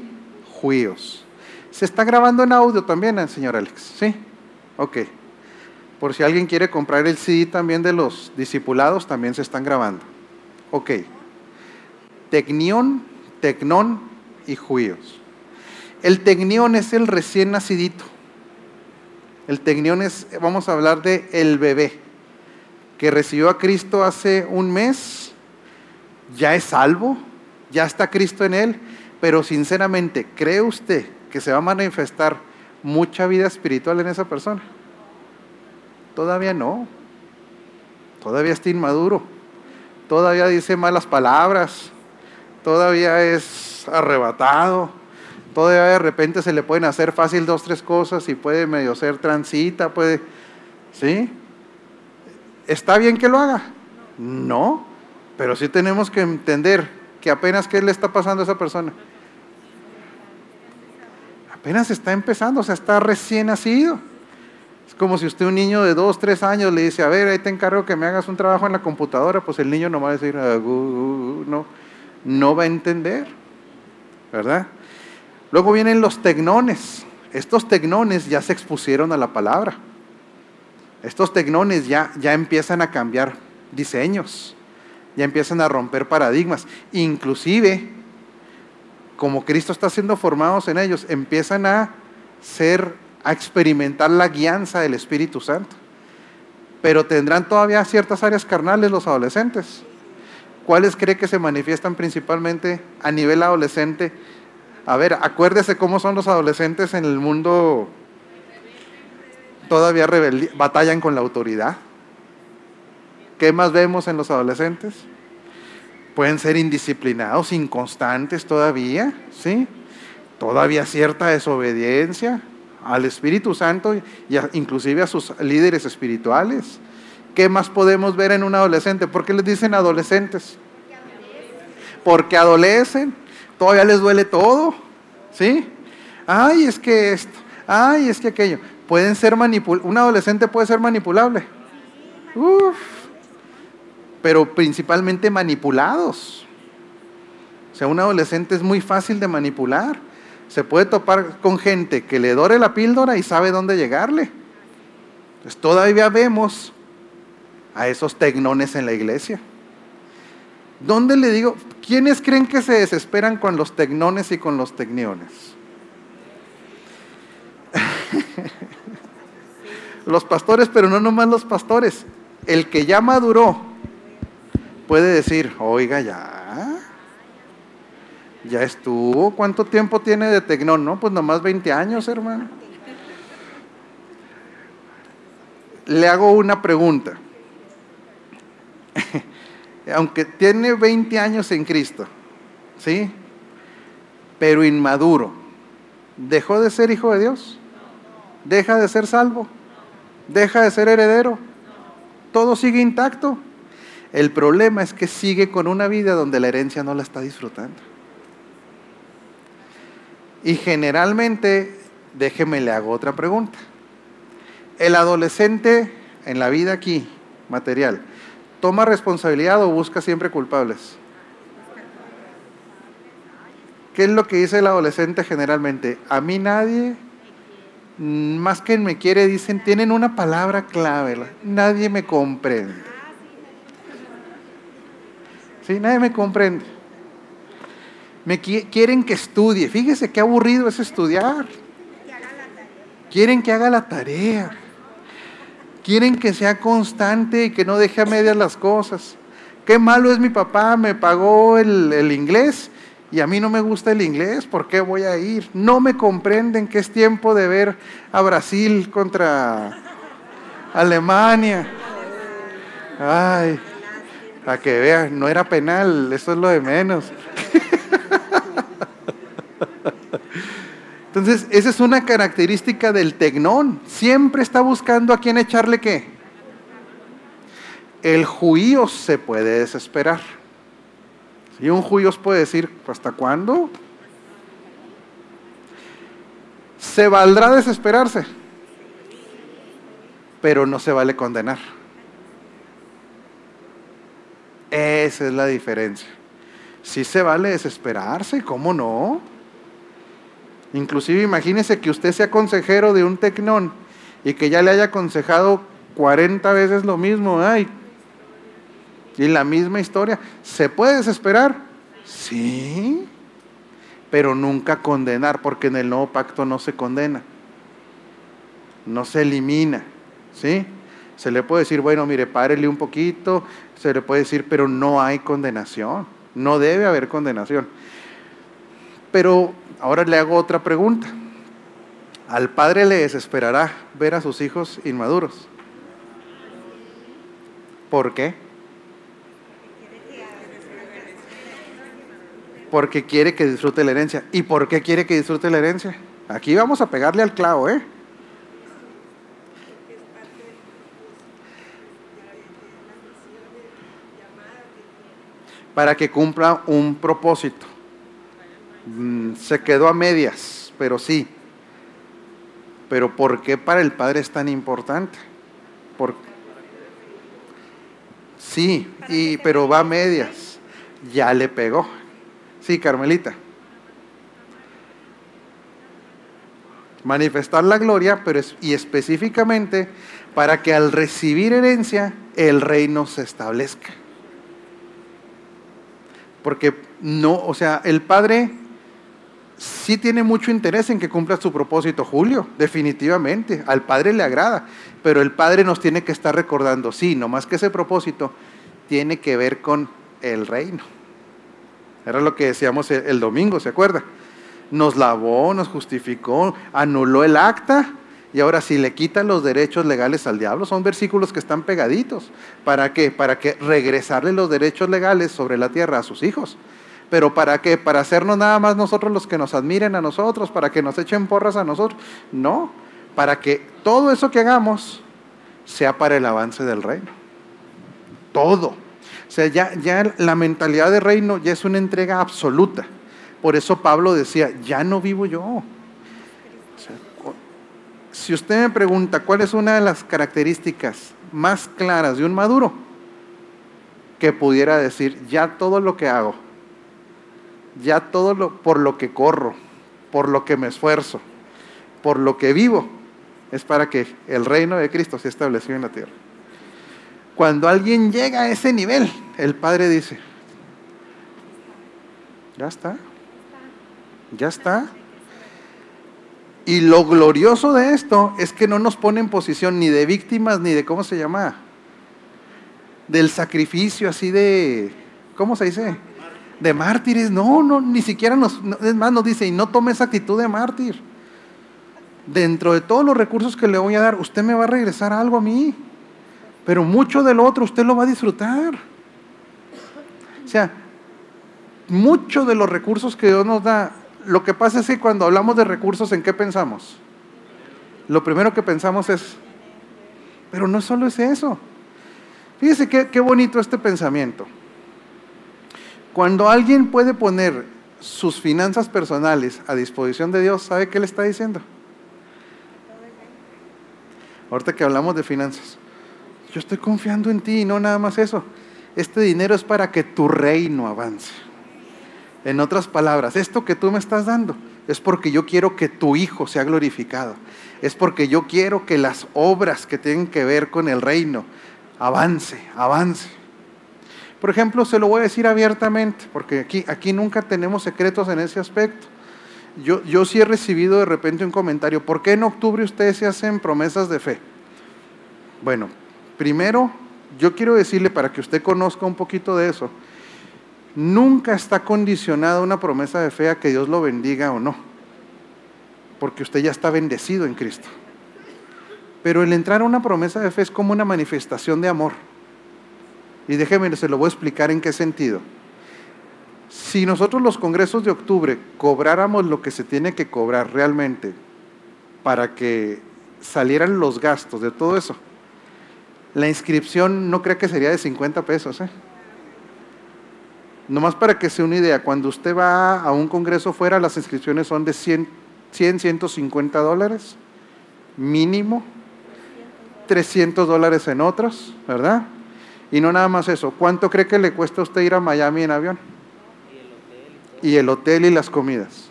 juíos. Se está grabando en audio también, eh, señor Alex. ¿Sí? Ok. Por si alguien quiere comprar el CD también de los discipulados, también se están grabando. Ok. Tecnión, tecnón y juíos. El tecnión es el recién nacidito. El tecnión es, vamos a hablar de el bebé, que recibió a Cristo hace un mes, ya es salvo, ya está Cristo en él, pero sinceramente, ¿cree usted que se va a manifestar mucha vida espiritual en esa persona? Todavía no, todavía está inmaduro, todavía dice malas palabras, todavía es arrebatado todavía de repente se le pueden hacer fácil dos, tres cosas y puede medio ser transita, puede, ¿sí? ¿Está bien que lo haga? No, pero sí tenemos que entender que apenas qué le está pasando a esa persona. Apenas está empezando, o sea, está recién nacido. Es como si usted un niño de dos, tres años le dice, a ver, ahí te encargo que me hagas un trabajo en la computadora, pues el niño no va a decir, ah, no, no va a entender, ¿verdad? Luego vienen los tecnones. Estos tecnones ya se expusieron a la palabra. Estos tecnones ya, ya empiezan a cambiar diseños, ya empiezan a romper paradigmas. Inclusive, como Cristo está siendo formados en ellos, empiezan a ser, a experimentar la guianza del Espíritu Santo. Pero tendrán todavía ciertas áreas carnales los adolescentes. ¿Cuáles cree que se manifiestan principalmente a nivel adolescente? A ver, acuérdese cómo son los adolescentes en el mundo todavía batallan con la autoridad. ¿Qué más vemos en los adolescentes? Pueden ser indisciplinados, inconstantes todavía, ¿sí? Todavía cierta desobediencia al Espíritu Santo y inclusive a sus líderes espirituales. ¿Qué más podemos ver en un adolescente? ¿Por qué les dicen adolescentes? Porque adolecen todavía les duele todo, ¿sí? Ay, es que esto, ay, es que aquello. Pueden ser manipulables, un adolescente puede ser manipulable. Uf, pero principalmente manipulados. O sea, un adolescente es muy fácil de manipular. Se puede topar con gente que le dore la píldora y sabe dónde llegarle. Entonces todavía vemos a esos tecnones en la iglesia. ¿Dónde le digo? ¿Quiénes creen que se desesperan con los tecnones y con los tecniones? (laughs) los pastores, pero no nomás los pastores. El que ya maduró puede decir, oiga, ya, ya estuvo. ¿Cuánto tiempo tiene de tecnón? No, pues nomás 20 años, hermano. Le hago una pregunta (laughs) aunque tiene 20 años en Cristo, ¿sí? Pero inmaduro, ¿dejó de ser hijo de Dios? ¿Deja de ser salvo? ¿Deja de ser heredero? ¿Todo sigue intacto? El problema es que sigue con una vida donde la herencia no la está disfrutando. Y generalmente, déjeme le hago otra pregunta. El adolescente en la vida aquí, material, ¿Toma responsabilidad o busca siempre culpables? ¿Qué es lo que dice el adolescente generalmente? A mí nadie, más que me quiere, dicen, tienen una palabra clave, nadie me comprende. Sí, nadie me comprende. Me quieren que estudie. Fíjese qué aburrido es estudiar. Quieren que haga la tarea. Quieren que sea constante y que no deje a medias las cosas. Qué malo es mi papá, me pagó el, inglés y a mí no me gusta el inglés, ¿por qué voy a ir? No me comprenden que es tiempo de ver a Brasil contra Alemania. Ay, a que vean, no era penal, eso es lo de menos. Entonces, esa es una característica del tecnón. Siempre está buscando a quién echarle qué. El juío se puede desesperar. Y un juicio puede decir, ¿hasta cuándo? Se valdrá desesperarse, pero no se vale condenar. Esa es la diferencia. Sí se vale desesperarse, ¿cómo no? Inclusive imagínese que usted sea consejero de un tecnón y que ya le haya aconsejado 40 veces lo mismo, ay, y la misma historia. ¿Se puede desesperar? Sí, pero nunca condenar, porque en el nuevo pacto no se condena, no se elimina, ¿sí? Se le puede decir, bueno, mire, párele un poquito, se le puede decir, pero no hay condenación, no debe haber condenación. Pero ahora le hago otra pregunta. Al padre le desesperará ver a sus hijos inmaduros. ¿Por qué? Porque quiere que disfrute la herencia. ¿Y por qué quiere que disfrute la herencia? Aquí vamos a pegarle al clavo, ¿eh? Para que cumpla un propósito. Mm, se quedó a medias, pero sí. Pero ¿por qué para el Padre es tan importante? Por... Sí, y, pero va a medias. Ya le pegó. Sí, Carmelita. Manifestar la gloria, pero es, y específicamente para que al recibir herencia el reino se establezca. Porque no, o sea, el Padre sí tiene mucho interés en que cumpla su propósito, Julio, definitivamente. Al Padre le agrada, pero el Padre nos tiene que estar recordando, sí, no más que ese propósito tiene que ver con el reino. Era lo que decíamos el, el domingo, ¿se acuerda? Nos lavó, nos justificó, anuló el acta y ahora si le quita los derechos legales al diablo, son versículos que están pegaditos. ¿Para qué? Para que regresarle los derechos legales sobre la tierra a sus hijos. ¿Pero para qué? ¿Para hacernos nada más nosotros los que nos admiren a nosotros? ¿Para que nos echen porras a nosotros? No, para que todo eso que hagamos sea para el avance del reino. Todo. O sea, ya, ya la mentalidad de reino ya es una entrega absoluta. Por eso Pablo decía, ya no vivo yo. Sea, si usted me pregunta cuál es una de las características más claras de un maduro, que pudiera decir, ya todo lo que hago ya todo lo, por lo que corro, por lo que me esfuerzo, por lo que vivo, es para que el reino de Cristo se estableció en la tierra. Cuando alguien llega a ese nivel, el Padre dice, ya está, ya está. Y lo glorioso de esto es que no nos pone en posición ni de víctimas ni de, ¿cómo se llama? Del sacrificio así de, ¿cómo se dice? de mártires. No, no, ni siquiera nos, es más, nos dice, y no tome esa actitud de mártir. Dentro de todos los recursos que le voy a dar, usted me va a regresar algo a mí. Pero mucho del otro usted lo va a disfrutar. O sea, mucho de los recursos que Dios nos da, lo que pasa es que cuando hablamos de recursos, ¿en qué pensamos? Lo primero que pensamos es, pero no solo es eso. Fíjese qué, qué bonito este pensamiento. Cuando alguien puede poner sus finanzas personales a disposición de Dios, ¿sabe qué le está diciendo? Ahorita que hablamos de finanzas, yo estoy confiando en ti y no nada más eso. Este dinero es para que tu reino avance. En otras palabras, esto que tú me estás dando es porque yo quiero que tu hijo sea glorificado. Es porque yo quiero que las obras que tienen que ver con el reino avance, avance. Por ejemplo, se lo voy a decir abiertamente, porque aquí, aquí nunca tenemos secretos en ese aspecto. Yo, yo sí he recibido de repente un comentario, ¿por qué en octubre ustedes se hacen promesas de fe? Bueno, primero, yo quiero decirle para que usted conozca un poquito de eso, nunca está condicionada una promesa de fe a que Dios lo bendiga o no, porque usted ya está bendecido en Cristo. Pero el entrar a una promesa de fe es como una manifestación de amor. Y déjeme, se lo voy a explicar en qué sentido. Si nosotros los congresos de octubre cobráramos lo que se tiene que cobrar realmente para que salieran los gastos de todo eso, la inscripción no creo que sería de 50 pesos. ¿eh? Nomás para que se una idea, cuando usted va a un congreso fuera, las inscripciones son de 100, 100 150 dólares mínimo, 300 dólares en otros, ¿verdad? Y no nada más eso, ¿cuánto cree que le cuesta a usted ir a Miami en avión? Y el hotel y las comidas.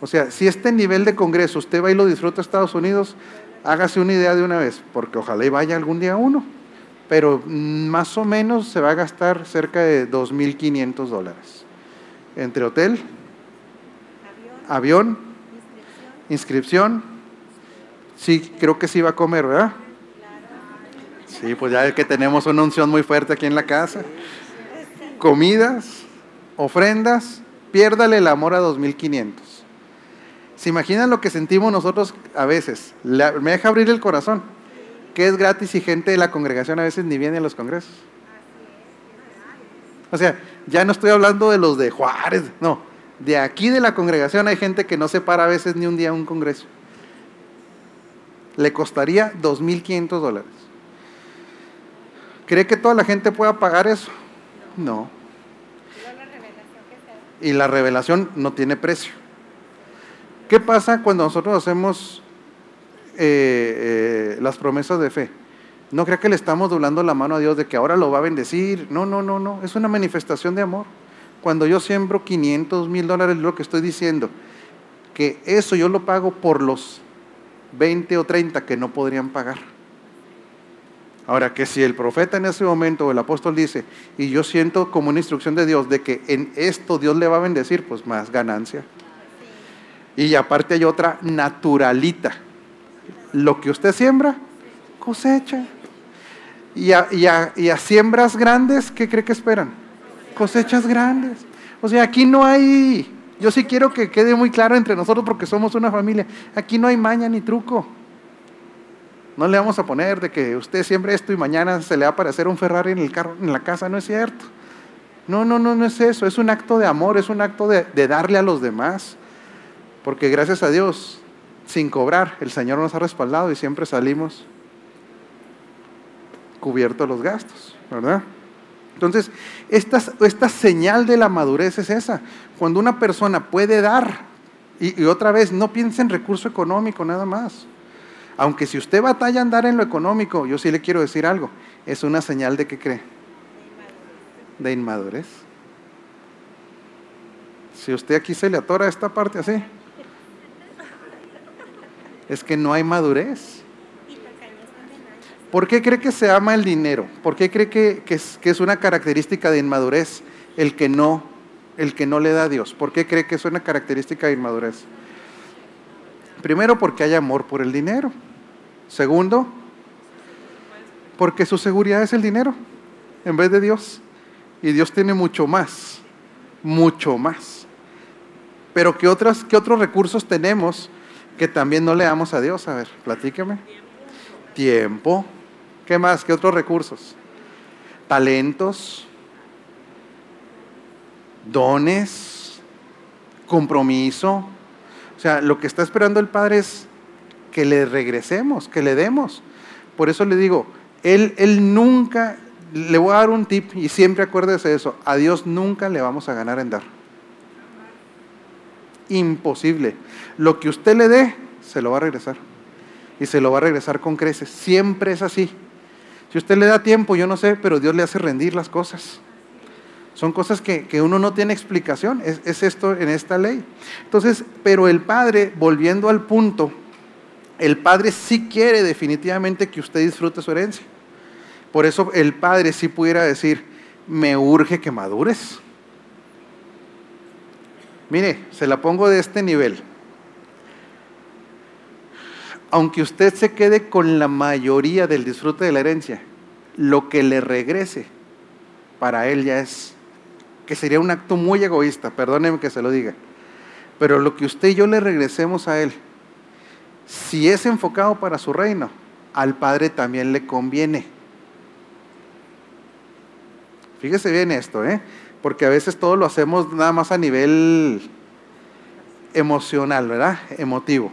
O sea, si este nivel de congreso usted va y lo disfruta a Estados Unidos, hágase una idea de una vez, porque ojalá y vaya algún día uno. Pero más o menos se va a gastar cerca de 2.500 dólares. Entre hotel, avión, inscripción. Sí, creo que sí va a comer, ¿verdad? Sí, pues ya que tenemos una unción muy fuerte aquí en la casa. Comidas, ofrendas, piérdale el amor a 2500. ¿Se imaginan lo que sentimos nosotros a veces? me deja abrir el corazón. Que es gratis y gente de la congregación a veces ni viene a los congresos. O sea, ya no estoy hablando de los de Juárez, no. De aquí de la congregación hay gente que no se para a veces ni un día a un congreso. Le costaría 2.500 dólares. ¿Cree que toda la gente pueda pagar eso? No. Y la revelación no tiene precio. ¿Qué pasa cuando nosotros hacemos eh, eh, las promesas de fe? No crea que le estamos doblando la mano a Dios de que ahora lo va a bendecir. No, no, no, no. Es una manifestación de amor. Cuando yo siembro 500 mil dólares, lo que estoy diciendo, que eso yo lo pago por los 20 o 30 que no podrían pagar. Ahora, que si el profeta en ese momento o el apóstol dice, y yo siento como una instrucción de Dios de que en esto Dios le va a bendecir, pues más ganancia. Y aparte hay otra naturalita. Lo que usted siembra, cosecha. Y a, y a, siembras grandes, ¿qué cree que esperan? Cosechas grandes. O sea, aquí no hay, yo sí quiero que quede muy claro entre nosotros porque somos una familia, aquí no hay maña ni truco. No le vamos a poner de que usted siembre esto y mañana se le va a aparecer un Ferrari en el carro, en la casa, no es cierto. No, no, no, no es eso, es un acto de amor, es un acto de, de darle a los demás. Porque gracias a Dios, sin cobrar, el Señor nos ha respaldado y siempre salimos cubiertos los gastos, ¿verdad? Entonces, esta, esta señal de la madurez es esa. Cuando una persona puede dar, y, otra vez, no piense en recurso económico nada más. Aunque si usted batalla andar en lo económico, yo sí le quiero decir algo, es una señal de que cree. De inmadurez. Si usted aquí se le atora esta parte así, es que no hay madurez. ¿Por qué cree que se ama el dinero? ¿Por qué cree que, es, una característica de inmadurez el que, no, el que no le da a Dios? ¿Por qué cree que es una característica de inmadurez? Primero, porque hay amor por el dinero. Segundo, porque su seguridad es el dinero en vez de Dios. Y Dios tiene mucho más, mucho más. Pero ¿qué, otras, qué otros recursos tenemos que también no le damos a Dios? A ver, platíqueme. Tiempo. ¿Qué más? ¿Qué otros recursos? Talentos, dones, compromiso. O sea, lo que está esperando el Padre es que le regresemos, que le demos. Por eso le digo, él, él nunca, le voy a dar un tip y siempre acuérdese de eso, a Dios nunca le vamos a ganar en dar imposible. Lo que usted le dé, se lo va a regresar. Y se lo va a regresar con creces. Siempre es así. Si usted le da tiempo, yo no sé, pero Dios le hace rendir las cosas. Son cosas que, uno no tiene explicación. Es, es, esto en esta ley. Entonces, pero el Padre, volviendo al punto, el Padre sí quiere definitivamente que usted disfrute su herencia. Por eso el Padre sí pudiera decir, me urge que madures. Mire, se la pongo de este nivel. Aunque usted se quede con la mayoría del disfrute de la herencia, lo que le regrese para él ya es que sería un acto muy egoísta, perdónenme que se lo diga. Pero lo que usted y yo le regresemos a Él, si es enfocado para su reino, al Padre también le conviene. Fíjese bien esto, ¿eh? porque a veces todo lo hacemos nada más a nivel emocional, ¿verdad? Emotivo.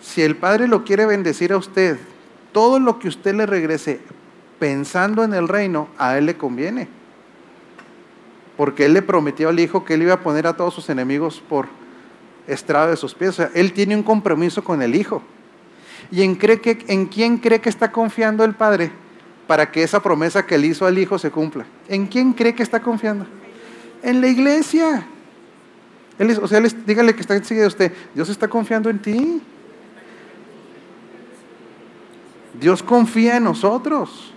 Si el Padre lo quiere bendecir a usted, todo lo que usted le regrese pensando en el reino, a Él le conviene. Porque Él le prometió al Hijo que Él iba a poner a todos sus enemigos por estrado de sus pies. O sea, Él tiene un compromiso con el Hijo. ¿Y en, quién cree que está confiando el Padre para que esa promesa que Él hizo al Hijo se cumpla? ¿En quién cree que está confiando? En la iglesia. O sea, dígale que está enseguida usted, Dios está confiando en ti. Dios confía en nosotros.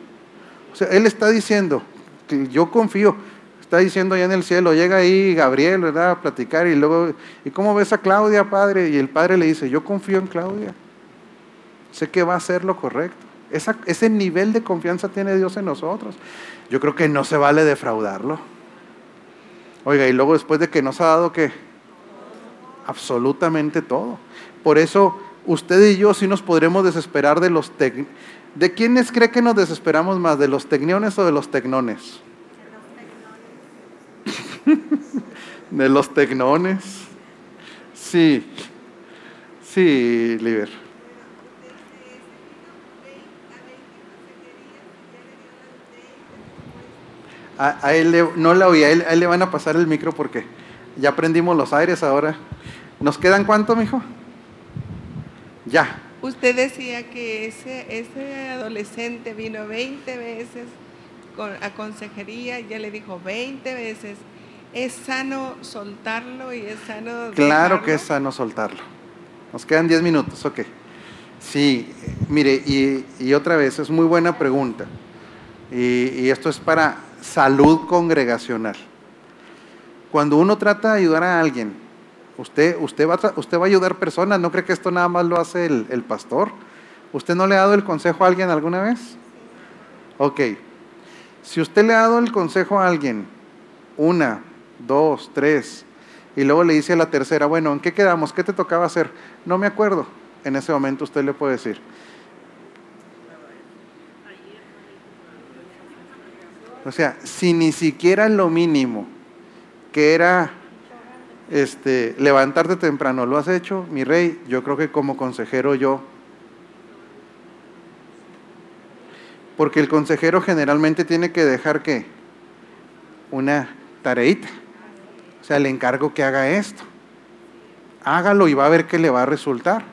Él está diciendo, que yo confío, está diciendo allá en el cielo, llega ahí Gabriel, ¿verdad? A platicar y luego, ¿y cómo ves a Claudia, padre? Y el padre le dice, yo confío en Claudia. Sé que va a hacer lo correcto. ese nivel de confianza tiene Dios en nosotros. Yo creo que no se vale defraudarlo. Oiga, y luego después de que nos ha dado que absolutamente todo. Por eso usted y yo sí nos podremos desesperar de los ¿De quiénes cree que nos desesperamos más? ¿De los tecniones o de los tecnones? (laughs) de los tecnones. Sí, sí, Liber. A, él no la oía, a él, le van a pasar el micro porque ya prendimos los aires ahora. ¿Nos quedan cuánto, mijo? Ya. Usted decía que ese, ese adolescente vino 20 veces a consejería, ya le dijo 20 veces. ¿Es sano soltarlo y es sano... Claro que es sano soltarlo. Nos quedan 10 minutos, ok. Sí, mire, y, otra vez, es muy buena pregunta. Y, esto es para salud congregacional. Cuando uno trata de ayudar a alguien, usted, usted, va, a, usted va a ayudar personas, ¿no cree que esto nada más lo hace el, el pastor? ¿Usted no le ha dado el consejo a alguien alguna vez? Ok, si usted le ha dado el consejo a alguien una, dos, tres, y luego le dice a la tercera, bueno, ¿en qué quedamos? ¿Qué te tocaba hacer? No me acuerdo. En ese momento usted le puede decir. O sea, si ni siquiera lo mínimo, que era este, levantarte temprano, lo has hecho, mi rey, yo creo que como consejero yo Porque el consejero generalmente tiene que dejar que una tareita. O sea, le encargo que haga esto. Hágalo y va a ver qué le va a resultar.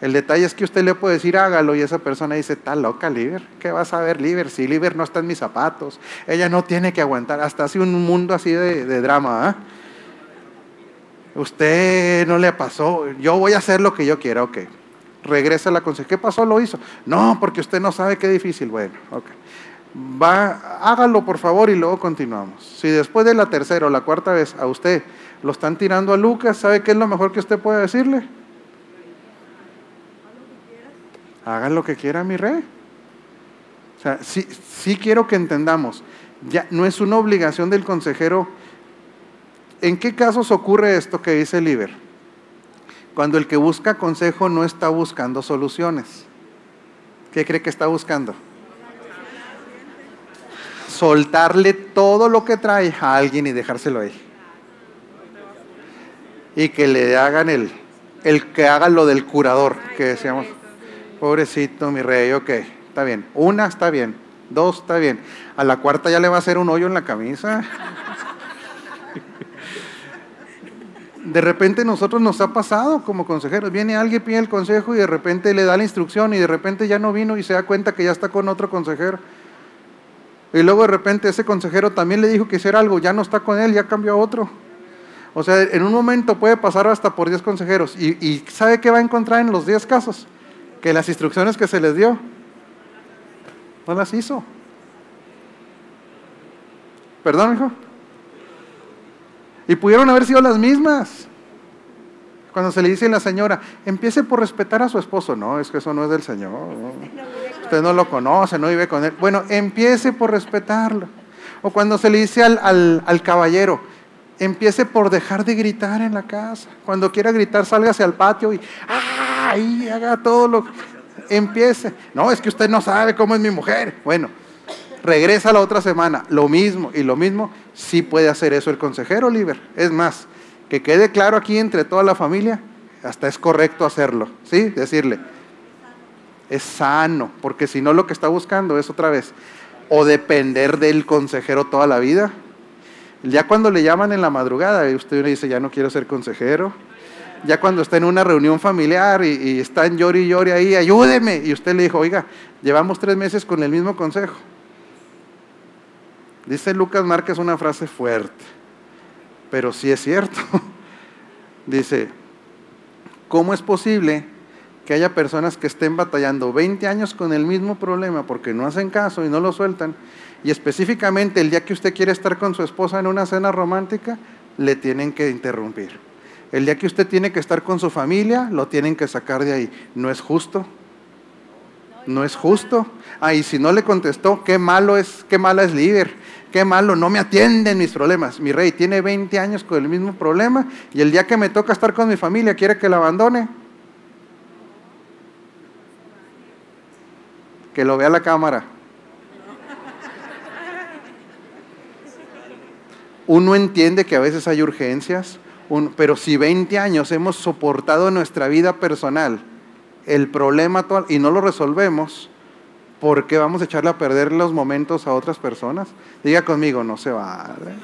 El detalle es que usted le puede decir hágalo y esa persona dice, está loca, Liber. ¿Qué vas a ver, Liber? Si Liber no está en mis zapatos, ella no tiene que aguantar. Hasta hace un mundo así de, drama. ¿ah? Usted no le pasó, yo voy a hacer lo que yo quiera, ok regresa la consejería. ¿Qué pasó? Lo hizo. No, porque usted no sabe qué difícil. Bueno, ok. Va, hágalo por favor y luego continuamos. Si después de la tercera o la cuarta vez a usted lo están tirando a Lucas, ¿sabe qué es lo mejor que usted puede decirle? Haga lo que quiera, mi rey. O sea, sí, sí quiero que entendamos, ya no es una obligación del consejero. ¿En qué casos ocurre esto que dice Liber? Cuando el que busca consejo no está buscando soluciones. ¿Qué cree que está buscando? Soltarle todo lo que trae a alguien y dejárselo ahí. Y que le hagan el, el que haga lo del curador, que decíamos. Pobrecito, mi rey, ok, está bien. Una está bien, dos está bien. A la cuarta ya le va a hacer un hoyo en la camisa. (laughs) de repente nosotros nos ha pasado como consejeros. Viene alguien, pide el consejo y de repente le da la instrucción y de repente ya no vino y se da cuenta que ya está con otro consejero. Y luego de repente ese consejero también le dijo que hiciera algo, ya no está con él, ya cambió a otro. O sea, en un momento puede pasar hasta por 10 consejeros. ¿Y, sabe qué va a encontrar en los 10 casos? Que las instrucciones que se les dio no las hizo. ¿Perdón, hijo? Y pudieron haber sido las mismas. Cuando se le dice a la señora, empiece por respetar a su esposo. No, es que eso no es del Señor. Usted no lo conoce, no vive con él. Bueno, empiece por respetarlo. O cuando se le dice al, al- al caballero, empiece por dejar de gritar en la casa. Cuando quiera gritar, sálgase al patio y ¡ah! haga todo lo empiece. No, es que usted no sabe cómo es mi mujer. Bueno, regresa la otra semana, lo mismo y lo mismo, sí puede hacer eso el consejero, Oliver. Es más, que quede claro aquí entre toda la familia, hasta es correcto hacerlo, ¿sí? Decirle, es sano, porque si no lo que está buscando es otra vez, o depender del consejero toda la vida. Ya cuando le llaman en la madrugada y usted le dice, ya no quiero ser consejero. Ya cuando está en una reunión familiar y, y está en llori y llori ahí, ayúdeme. Y usted le dijo, oiga, llevamos tres meses con el mismo consejo. Dice Lucas Márquez una frase fuerte, pero sí es cierto. (laughs) Dice, ¿cómo es posible que haya personas que estén batallando 20 años con el mismo problema porque no hacen caso y no lo sueltan? Y específicamente el día que usted quiere estar con su esposa en una cena romántica, le tienen que interrumpir. El día que usted tiene que estar con su familia, lo tienen que sacar de ahí. ¿No es justo? No es justo. Ah, y si no le contestó, qué malo es, qué mala es líder, qué malo, no me atienden mis problemas. Mi rey tiene 20 años con el mismo problema y el día que me toca estar con mi familia, quiere que la abandone. Que lo vea la cámara. Uno entiende que a veces hay urgencias, pero si 20 años hemos soportado en nuestra vida personal el problema actual y no lo resolvemos, ¿por qué vamos a echarle a perder los momentos a otras personas? Diga conmigo, no se vale.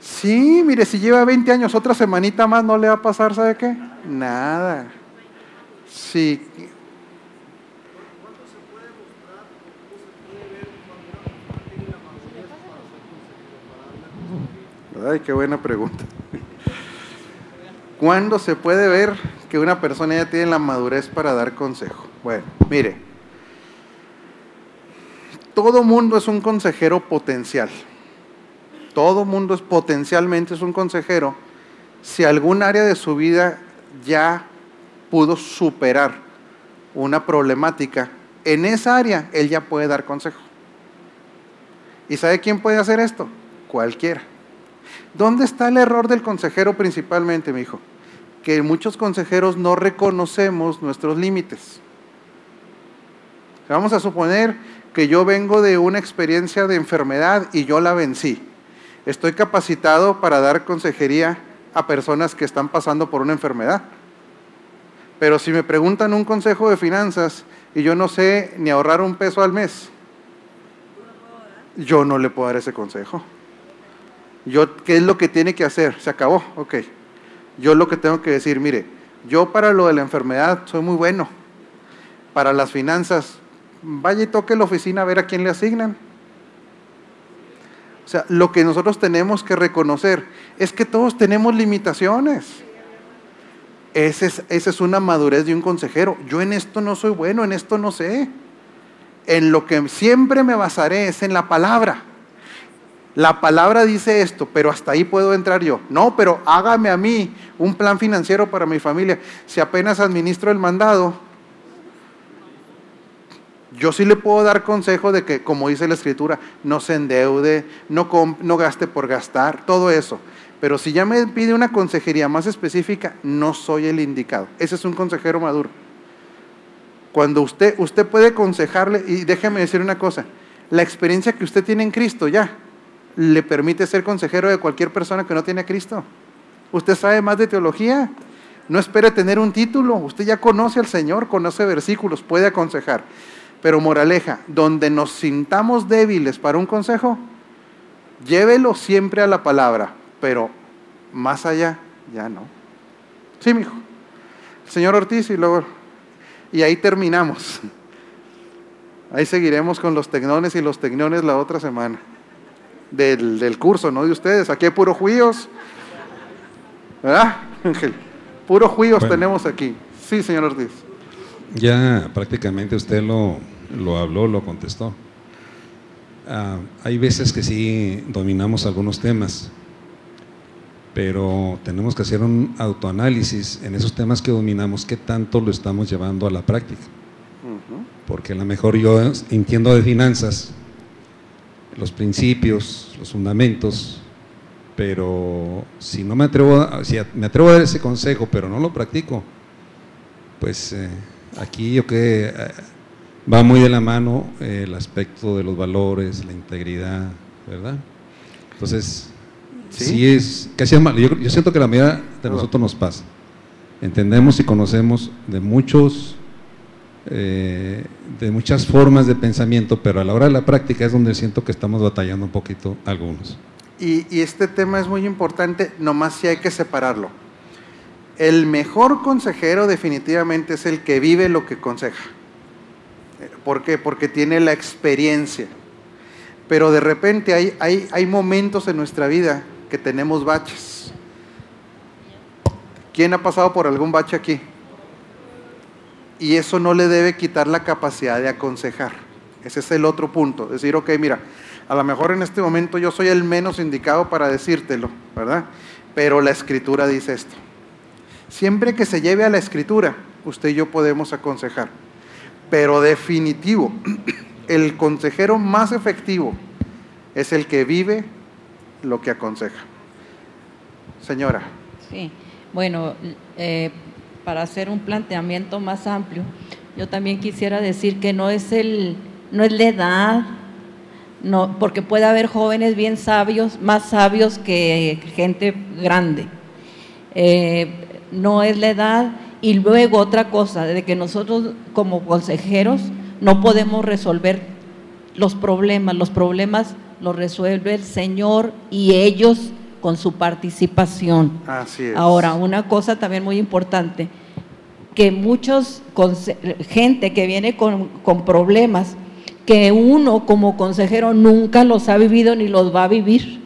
Sí, mire, si lleva 20 años, otra semanita más no le va a pasar, ¿sabe qué? Nada. Sí. Ay, qué buena pregunta. ¿Cuándo se puede ver que una persona ya tiene la madurez para dar consejo? Bueno, mire, todo mundo es un consejero potencial. Todo mundo es potencialmente es un consejero si algún área de su vida ya pudo superar una problemática. En esa área él ya puede dar consejo. ¿Y sabe quién puede hacer esto? Cualquiera. ¿Dónde está el error del consejero principalmente, mi hijo? Que muchos consejeros no reconocemos nuestros límites. Vamos a suponer que yo vengo de una experiencia de enfermedad y yo la vencí. Estoy capacitado para dar consejería a personas que están pasando por una enfermedad. Pero si me preguntan un consejo de finanzas y yo no sé ni ahorrar un peso al mes, yo no le puedo dar ese consejo. Yo, ¿qué es lo que tiene que hacer? Se acabó, ok. Yo lo que tengo que decir, mire, yo para lo de la enfermedad soy muy bueno. Para las finanzas, vaya y toque la oficina a ver a quién le asignan. O sea, lo que nosotros tenemos que reconocer es que todos tenemos limitaciones. Esa es, es una madurez de un consejero. Yo en esto no soy bueno, en esto no sé. En lo que siempre me basaré es en la palabra. La palabra dice esto, pero hasta ahí puedo entrar yo. No, pero hágame a mí un plan financiero para mi familia. Si apenas administro el mandado, yo sí le puedo dar consejo de que, como dice la escritura, no se endeude, no, gaste por gastar, todo eso. Pero si ya me pide una consejería más específica, no soy el indicado. Ese es un consejero maduro. Cuando usted, usted puede aconsejarle, y déjeme decir una cosa, la experiencia que usted tiene en Cristo ya le permite ser consejero de cualquier persona que no tiene a Cristo. Usted sabe más de teología, no espere tener un título, usted ya conoce al Señor, conoce versículos, puede aconsejar. Pero moraleja, donde nos sintamos débiles para un consejo, llévelo siempre a la palabra, pero más allá, ya no. Sí, mijo. Señor Ortiz y luego... Y ahí terminamos. Ahí seguiremos con los tecnones y los tecnones la otra semana. Del, del curso, no de ustedes. Aquí hay puros juíos. ¿Verdad, Ángel? Puros juíos Bueno. tenemos aquí. Sí, señor Ortiz. Ya prácticamente usted lo, lo habló, lo contestó. Ah, hay veces que sí dominamos algunos temas, pero tenemos que hacer un autoanálisis en esos temas que dominamos, qué tanto lo estamos llevando a la práctica. Porque a lo mejor yo entiendo de finanzas, los principios, los fundamentos, pero si no me atrevo, a, si me atrevo a dar ese consejo, pero no lo practico, pues eh, aquí yo que eh, va muy de la mano eh, el aspecto de los valores, la integridad, ¿verdad? Entonces, sí, es casi mal. Yo, yo siento que la mayoría de nosotros nos pasa. Entendemos y conocemos de muchos eh, de muchas formas de pensamiento, pero a la hora de la práctica es donde siento que estamos batallando un poquito algunos. Y, y este tema es muy importante, nomás si hay que separarlo. El mejor consejero definitivamente es el que vive lo que aconseja. ¿Por qué? Porque tiene la experiencia. Pero de repente hay, hay, hay momentos en nuestra vida que tenemos baches. ¿Quién ha pasado por algún bache aquí? Y eso no le debe quitar la capacidad de aconsejar. Ese es el otro punto. Decir, ok, mira, a lo mejor en este momento yo soy el menos indicado para decírtelo, ¿verdad? Pero la escritura dice esto. Siempre que se lleve a la escritura, usted y yo podemos aconsejar. Pero definitivo, (clears throat) el consejero más efectivo es el que vive lo que aconseja. Señora. Sí, bueno, eh, para hacer un planteamiento más amplio, yo también quisiera decir que no es el, no es la edad, no, porque puede haber jóvenes bien sabios, más sabios que gente grande. Eh, no es la edad y luego otra cosa, de que nosotros como consejeros no podemos resolver los problemas, los problemas los resuelve el Señor y ellos con su participación. Así es. Ahora, una cosa también muy importante, que muchos, gente que viene con, con problemas, que uno como consejero nunca los ha vivido ni los va a vivir,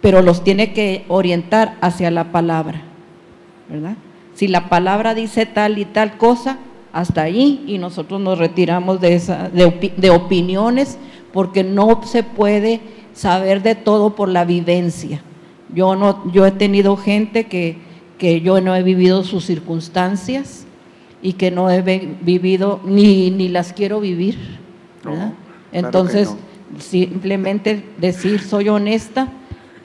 pero los tiene que orientar hacia la palabra, ¿verdad? Si la palabra dice tal y tal cosa, hasta ahí y nosotros nos retiramos de, esa, de, opi de opiniones porque no se puede saber de todo por la vivencia. Yo, no, yo he tenido gente que, que yo no he vivido sus circunstancias y que no he vivido ni, ni las quiero vivir. ¿verdad? No, claro Entonces, simplemente decir soy honesta,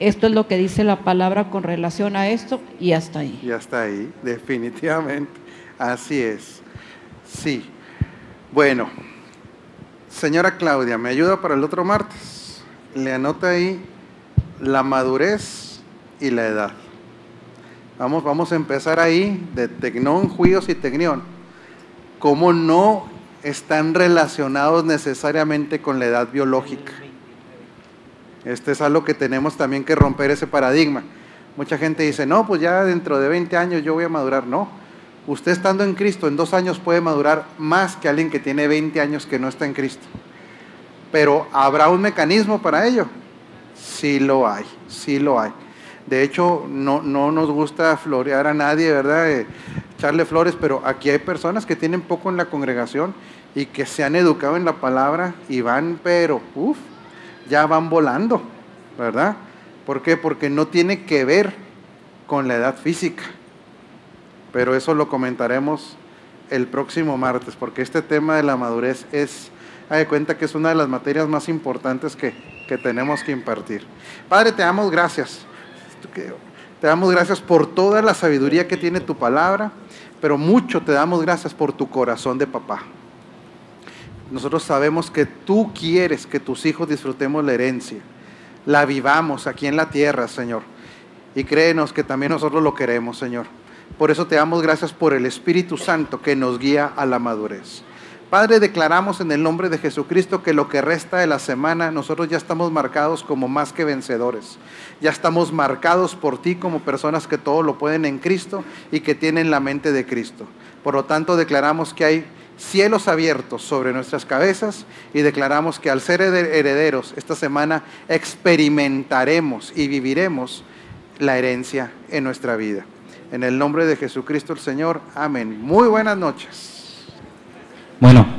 esto es lo que dice la palabra con relación a esto y hasta ahí. Y hasta ahí, (laughs) definitivamente. Así es. Sí. Bueno, señora Claudia, ¿me ayuda para el otro martes? Le anota ahí la madurez y la edad. Vamos, vamos a empezar ahí de tecnón, juicios y tecnión. Cómo no están relacionados necesariamente con la edad biológica. Este es algo que tenemos también que romper ese paradigma. Mucha gente dice, no, pues ya dentro de 20 años yo voy a madurar. No, usted estando en Cristo en dos años puede madurar más que alguien que tiene 20 años que no está en Cristo. Pero ¿habrá un mecanismo para ello? Sí lo hay, sí lo hay. De hecho, no, no nos gusta florear a nadie, ¿verdad? Eh, echarle flores, pero aquí hay personas que tienen poco en la congregación y que se han educado en la palabra y van, pero, uff, ya van volando, ¿verdad? ¿Por qué? Porque no tiene que ver con la edad física. Pero eso lo comentaremos el próximo martes, porque este tema de la madurez es, hay de cuenta que es una de las materias más importantes que, que tenemos que impartir. Padre, te damos gracias. Te damos gracias por toda la sabiduría que tiene tu palabra, pero mucho te damos gracias por tu corazón de papá. Nosotros sabemos que tú quieres que tus hijos disfrutemos la herencia, la vivamos aquí en la tierra, Señor. Y créenos que también nosotros lo queremos, Señor. Por eso te damos gracias por el Espíritu Santo que nos guía a la madurez. Padre, declaramos en el nombre de Jesucristo que lo que resta de la semana nosotros ya estamos marcados como más que vencedores. Ya estamos marcados por ti como personas que todo lo pueden en Cristo y que tienen la mente de Cristo. Por lo tanto, declaramos que hay cielos abiertos sobre nuestras cabezas y declaramos que al ser herederos esta semana experimentaremos y viviremos la herencia en nuestra vida. En el nombre de Jesucristo el Señor, amén. Muy buenas noches. Bueno.